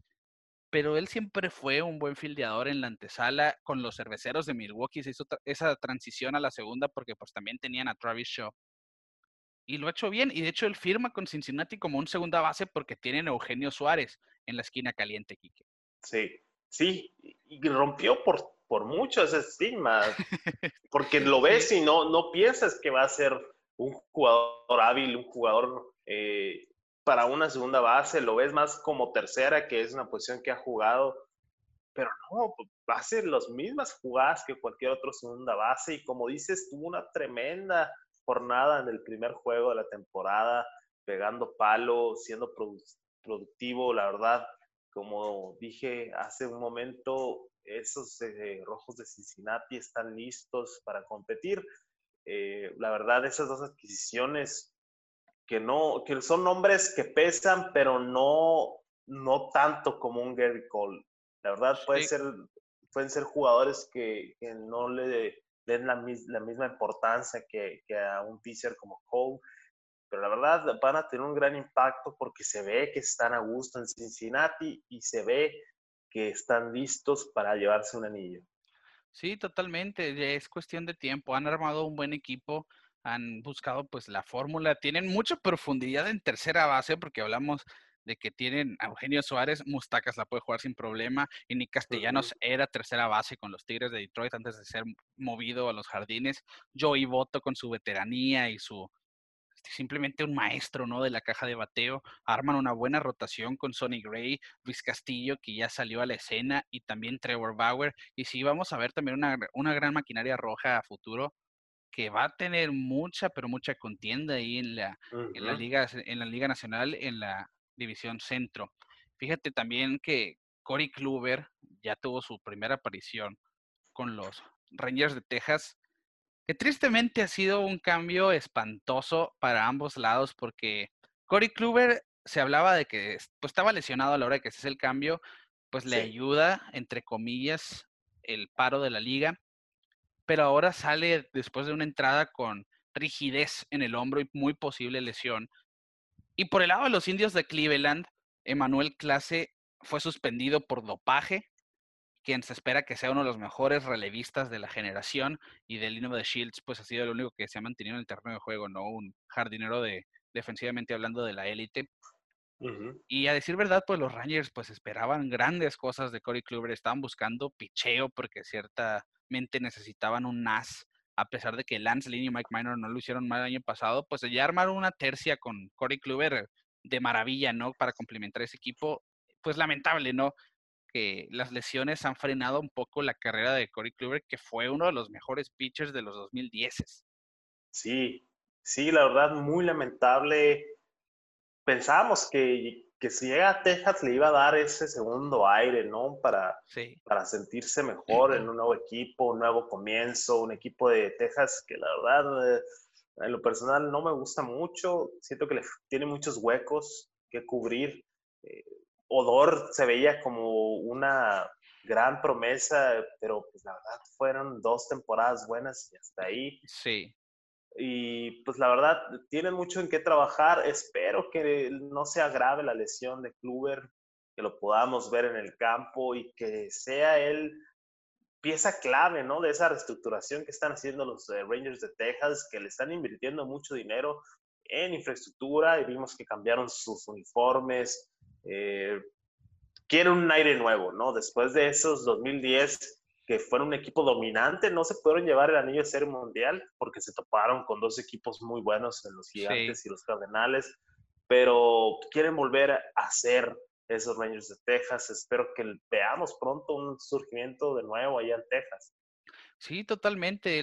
pero él siempre fue un buen fildeador en la antesala con los cerveceros de Milwaukee, se hizo esa transición a la segunda porque pues también tenían a Travis Shaw. Y lo ha hecho bien, y de hecho él firma con Cincinnati como un segunda base porque tienen a Eugenio Suárez en la esquina caliente, Quique. Sí, Sí, y rompió por, por mucho ese estigma, porque lo ves y no, no piensas que va a ser un jugador hábil, un jugador eh, para una segunda base, lo ves más como tercera, que es una posición que ha jugado, pero no, pues, va a ser las mismas jugadas que cualquier otro segunda base, y como dices, tuvo una tremenda jornada en el primer juego de la temporada, pegando palo, siendo productivo, la verdad, como dije hace un momento, esos eh, rojos de Cincinnati están listos para competir. Eh, la verdad, esas dos adquisiciones que no, que son nombres que pesan, pero no, no tanto como un Gary Cole. La verdad, puede ser, pueden ser jugadores que, que no le den la, la misma importancia que, que, a un pitcher como Cole. Pero la verdad van a tener un gran impacto porque se ve que están a gusto en Cincinnati y se ve que están listos para llevarse un anillo. Sí, totalmente. Es cuestión de tiempo. Han armado un buen equipo, han buscado pues la fórmula. Tienen mucha profundidad en tercera base porque hablamos de que tienen a Eugenio Suárez, Mustacas la puede jugar sin problema, y Nick Castellanos era tercera base con los Tigres de Detroit antes de ser movido a los jardines. Joey Boto con su veteranía y su simplemente un maestro, ¿no? De la caja de bateo. Arman una buena rotación con Sonny Gray, Luis Castillo, que ya salió a la escena, y también Trevor Bauer. Y sí, vamos a ver también una, una gran maquinaria roja a futuro que va a tener mucha, pero mucha contienda ahí en la, en la liga, en la Liga Nacional, en la División Centro. Fíjate también que Corey Kluber ya tuvo su primera aparición con los Rangers de Texas que tristemente ha sido un cambio espantoso para ambos lados porque Corey Kluber se hablaba de que pues, estaba lesionado a la hora de que se hace el cambio, pues le ayuda, entre comillas, el paro de la liga, pero ahora sale después de una entrada con rigidez en el hombro y muy posible lesión. Y por el lado de los indios de Cleveland, Emanuel Clase fue suspendido por dopaje quien se espera que sea uno de los mejores relevistas de la generación y del Lino de Shields pues ha sido el único que se ha mantenido en el terreno de juego, no un jardinero de defensivamente hablando de la élite. Y a decir verdad, pues los Rangers pues esperaban grandes cosas de Corey Kluber, estaban buscando picheo porque ciertamente necesitaban un NAS, a pesar de que Lance Lynn y Mike Minor no lo hicieron mal el año pasado, pues ya armaron una tercia con Corey Kluber de maravilla, ¿no? Para complementar ese equipo, pues lamentable, ¿no? Que las lesiones han frenado un poco la carrera de Corey Kluber, que fue uno de los mejores pitchers de los 2010. Sí, sí, la verdad, muy lamentable. Pensábamos que, que si llega a Texas le iba a dar ese segundo aire, ¿no? Para, para sentirse mejor en un nuevo equipo, un nuevo comienzo, un equipo de Texas que la verdad, eh, en lo personal, no me gusta mucho. Siento que le tiene muchos huecos que cubrir. Eh, Odor se veía como una gran promesa, pero pues la verdad fueron dos temporadas buenas y hasta ahí. Sí. Y pues la verdad tienen mucho en qué trabajar. Espero que no se agrave la lesión de Kluber, que lo podamos ver en el campo y que sea él pieza clave, ¿no? De esa reestructuración que están haciendo los eh, Rangers de Texas, que le están invirtiendo mucho dinero en infraestructura y vimos que cambiaron sus uniformes, eh, quieren un aire nuevo, ¿no? Después de esos 2010 que fueron un equipo dominante, no se pudieron llevar el anillo de ser mundial porque se toparon con dos equipos muy buenos en los gigantes y los cardenales, pero quieren volver a ser esos Rangers de Texas. Espero que veamos pronto un surgimiento de nuevo allá en Texas. Sí, totalmente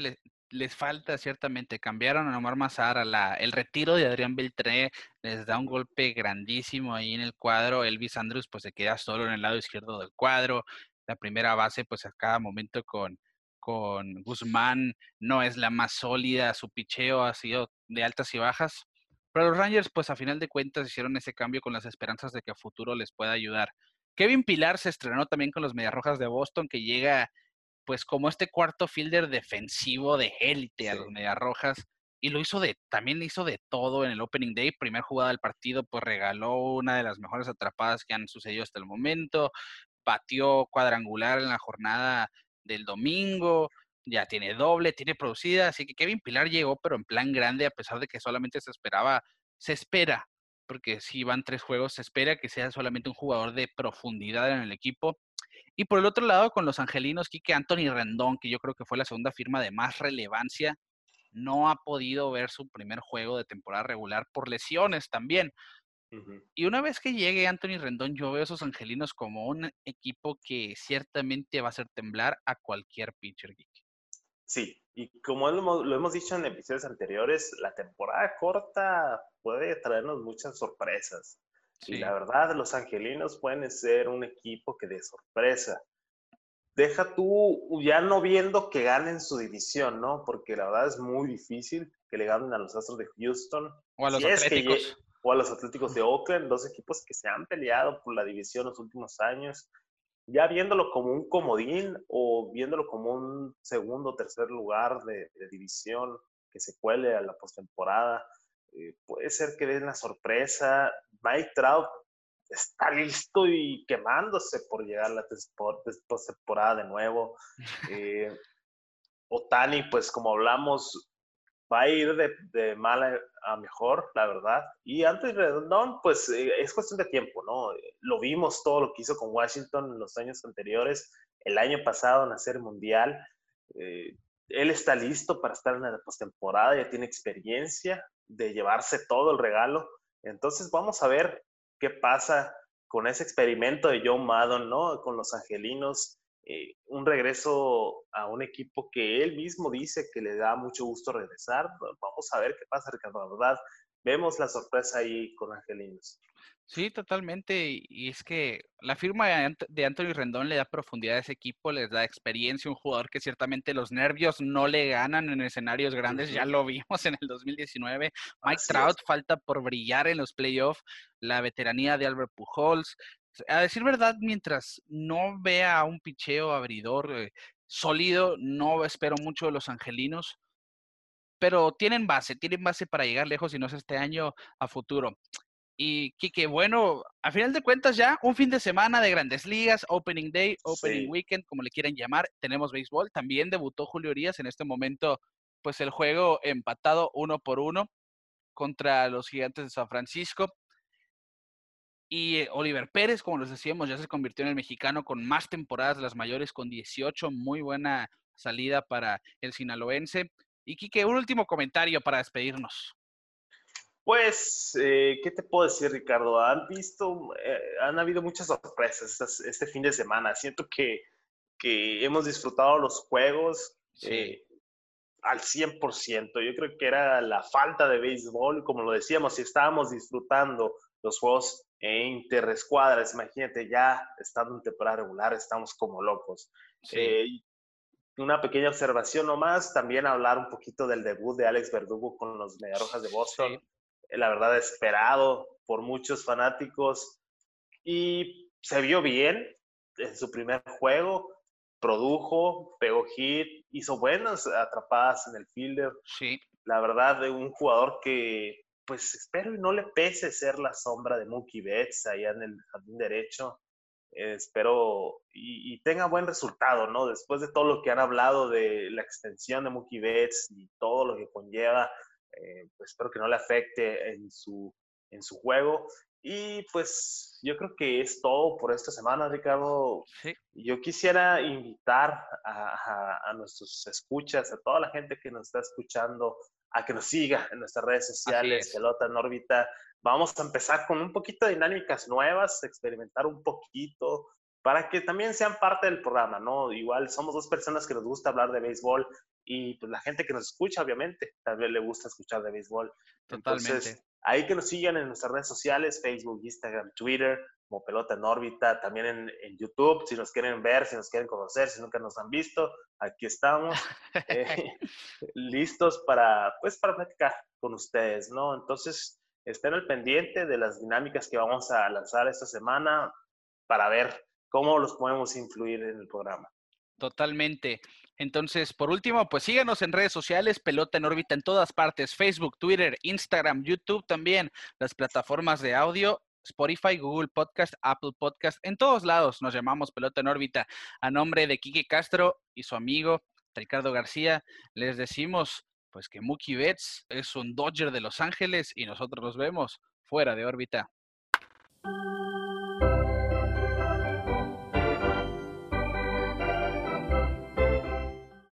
les falta ciertamente. Cambiaron a Omar Mazar, la, el retiro de Adrián Beltré les da un golpe grandísimo ahí en el cuadro. Elvis Andrews pues se queda solo en el lado izquierdo del cuadro. La primera base pues a cada momento con, con Guzmán no es la más sólida, su picheo ha sido de altas y bajas. Pero los Rangers pues a final de cuentas hicieron ese cambio con las esperanzas de que a futuro les pueda ayudar. Kevin Pilar se estrenó también con los Mediarrojas de Boston, que llega pues como este cuarto fielder defensivo de élite a los Mediarrojas y lo hizo de, también hizo de todo en el opening day, primer jugada del partido, pues regaló una de las mejores atrapadas que han sucedido hasta el momento, batió cuadrangular en la jornada del domingo, ya tiene doble, tiene producida, así que Kevin Pilar llegó, pero en plan grande, a pesar de que solamente se esperaba, se espera, porque si van tres juegos, se espera que sea solamente un jugador de profundidad en el equipo, y por el otro lado, con los angelinos, Kike Anthony Rendón, que yo creo que fue la segunda firma de más relevancia, no ha podido ver su primer juego de temporada regular por lesiones también. Y una vez que llegue Anthony Rendón, yo veo a esos angelinos como un equipo que ciertamente va a hacer temblar a cualquier pitcher geek. Sí, Y como lo hemos dicho en episodios anteriores, la temporada corta puede traernos muchas sorpresas. Y la verdad, los angelinos pueden ser un equipo que de sorpresa. Deja tú ya no viendo que ganen su división, ¿no? Porque la verdad es muy difícil que le ganen a los Astros de Houston. O a los Atléticos. o a los Atléticos de Oakland, dos equipos que se han peleado por la división los últimos años. Ya viéndolo como un comodín o viéndolo como un segundo o tercer lugar de, división que se cuele a la postemporada, eh, puede ser que den la sorpresa. Mike Trout está listo y quemándose por llegar a la postemporada de nuevo. Eh, Otani, pues como hablamos, va a ir de, de mal a, mejor, la verdad. Y antes Redondón, pues eh, es cuestión de tiempo, ¿no? Lo vimos todo lo que hizo con Washington en los años anteriores, el año pasado en Serie Mundial. Eh, él está listo para estar en la postemporada, ya tiene experiencia de llevarse todo el regalo. Entonces vamos a ver qué pasa con ese experimento de Joe Maddon, ¿no? Con los angelinos, eh, un regreso a un equipo que él mismo dice que le da mucho gusto regresar. Vamos a ver qué pasa, Ricardo. La verdad, vemos la sorpresa ahí con Angelinos. Sí, totalmente. Y es que la firma de Anthony Rendón le da profundidad a ese equipo, les da experiencia, un jugador que ciertamente los nervios no le ganan en escenarios grandes, ya lo vimos en el 2019. Mike Trout falta por brillar en los playoffs, la veteranía de Albert Pujols, a decir verdad, mientras no vea un picheo abridor eh, sólido, no espero mucho de los angelinos, pero tienen base, tienen base para llegar lejos y no es este año a futuro. Y que bueno, a final de cuentas ya un fin de semana de grandes ligas, Opening Day, Opening Weekend, como le quieran llamar, tenemos béisbol. También debutó Julio Urias en este momento, pues el juego empatado uno por uno contra los gigantes de San Francisco. Y eh, Oliver Pérez, como les decíamos, ya se convirtió en el mexicano con más temporadas las mayores, con 18, muy buena salida para el sinaloense. Y Quique, un último comentario para despedirnos. Pues, eh, ¿qué te puedo decir, Ricardo? Han visto, eh, han habido muchas sorpresas este fin de semana. Siento que, que hemos disfrutado los juegos al 100%. Yo creo que era la falta de béisbol, como lo decíamos, si estábamos disfrutando los juegos interescuadras, imagínate, ya estando en temporada regular, estamos como locos. Eh, una pequeña observación nomás, también hablar un poquito del debut de Alex Verdugo con los Mediarrojas de Boston. Eh, la verdad, esperado por muchos fanáticos y se vio bien en su primer juego, produjo, pegó hit, hizo buenas atrapadas en el fielder. Sí. La verdad, de un jugador que pues espero y no le pese ser la sombra de Mookie Betts allá en el jardín derecho. Espero y, tenga buen resultado, ¿no? Después de todo lo que han hablado de la extensión de Mookie Betts y todo lo que conlleva, eh, pues espero que no le afecte en su, en su juego. Y pues yo creo que es todo por esta semana, Ricardo. Sí. Yo quisiera invitar a, a, nuestros escuchas, a toda la gente que nos está escuchando, a que nos siga en nuestras redes sociales, Pelota en órbita. Vamos a empezar con un poquito de dinámicas nuevas, experimentar un poquito, para que también sean parte del programa, ¿no? Igual somos dos personas que nos gusta hablar de béisbol y pues la gente que nos escucha, obviamente, también le gusta escuchar de béisbol. Totalmente. Entonces, ahí que nos sigan en nuestras redes sociales, Facebook, Instagram, Twitter, como Pelota en órbita, también en, en, YouTube, si nos quieren ver, si nos quieren conocer, si nunca nos han visto, aquí estamos, eh, listos para, pues, para platicar con ustedes, ¿no? Entonces, estén al pendiente de las dinámicas que vamos a lanzar esta semana para ver cómo los podemos influir en el programa. Totalmente. Entonces, por último, pues síganos en redes sociales, Pelota en órbita en todas partes, Facebook, Twitter, Instagram, YouTube también, las plataformas de audio Spotify, Google Podcast, Apple Podcast, en todos lados nos llamamos Pelota en órbita. A nombre de Quique Castro y su amigo Ricardo García, les decimos pues que Mookie Betts es un Dodger de Los Ángeles y nosotros los vemos fuera de órbita.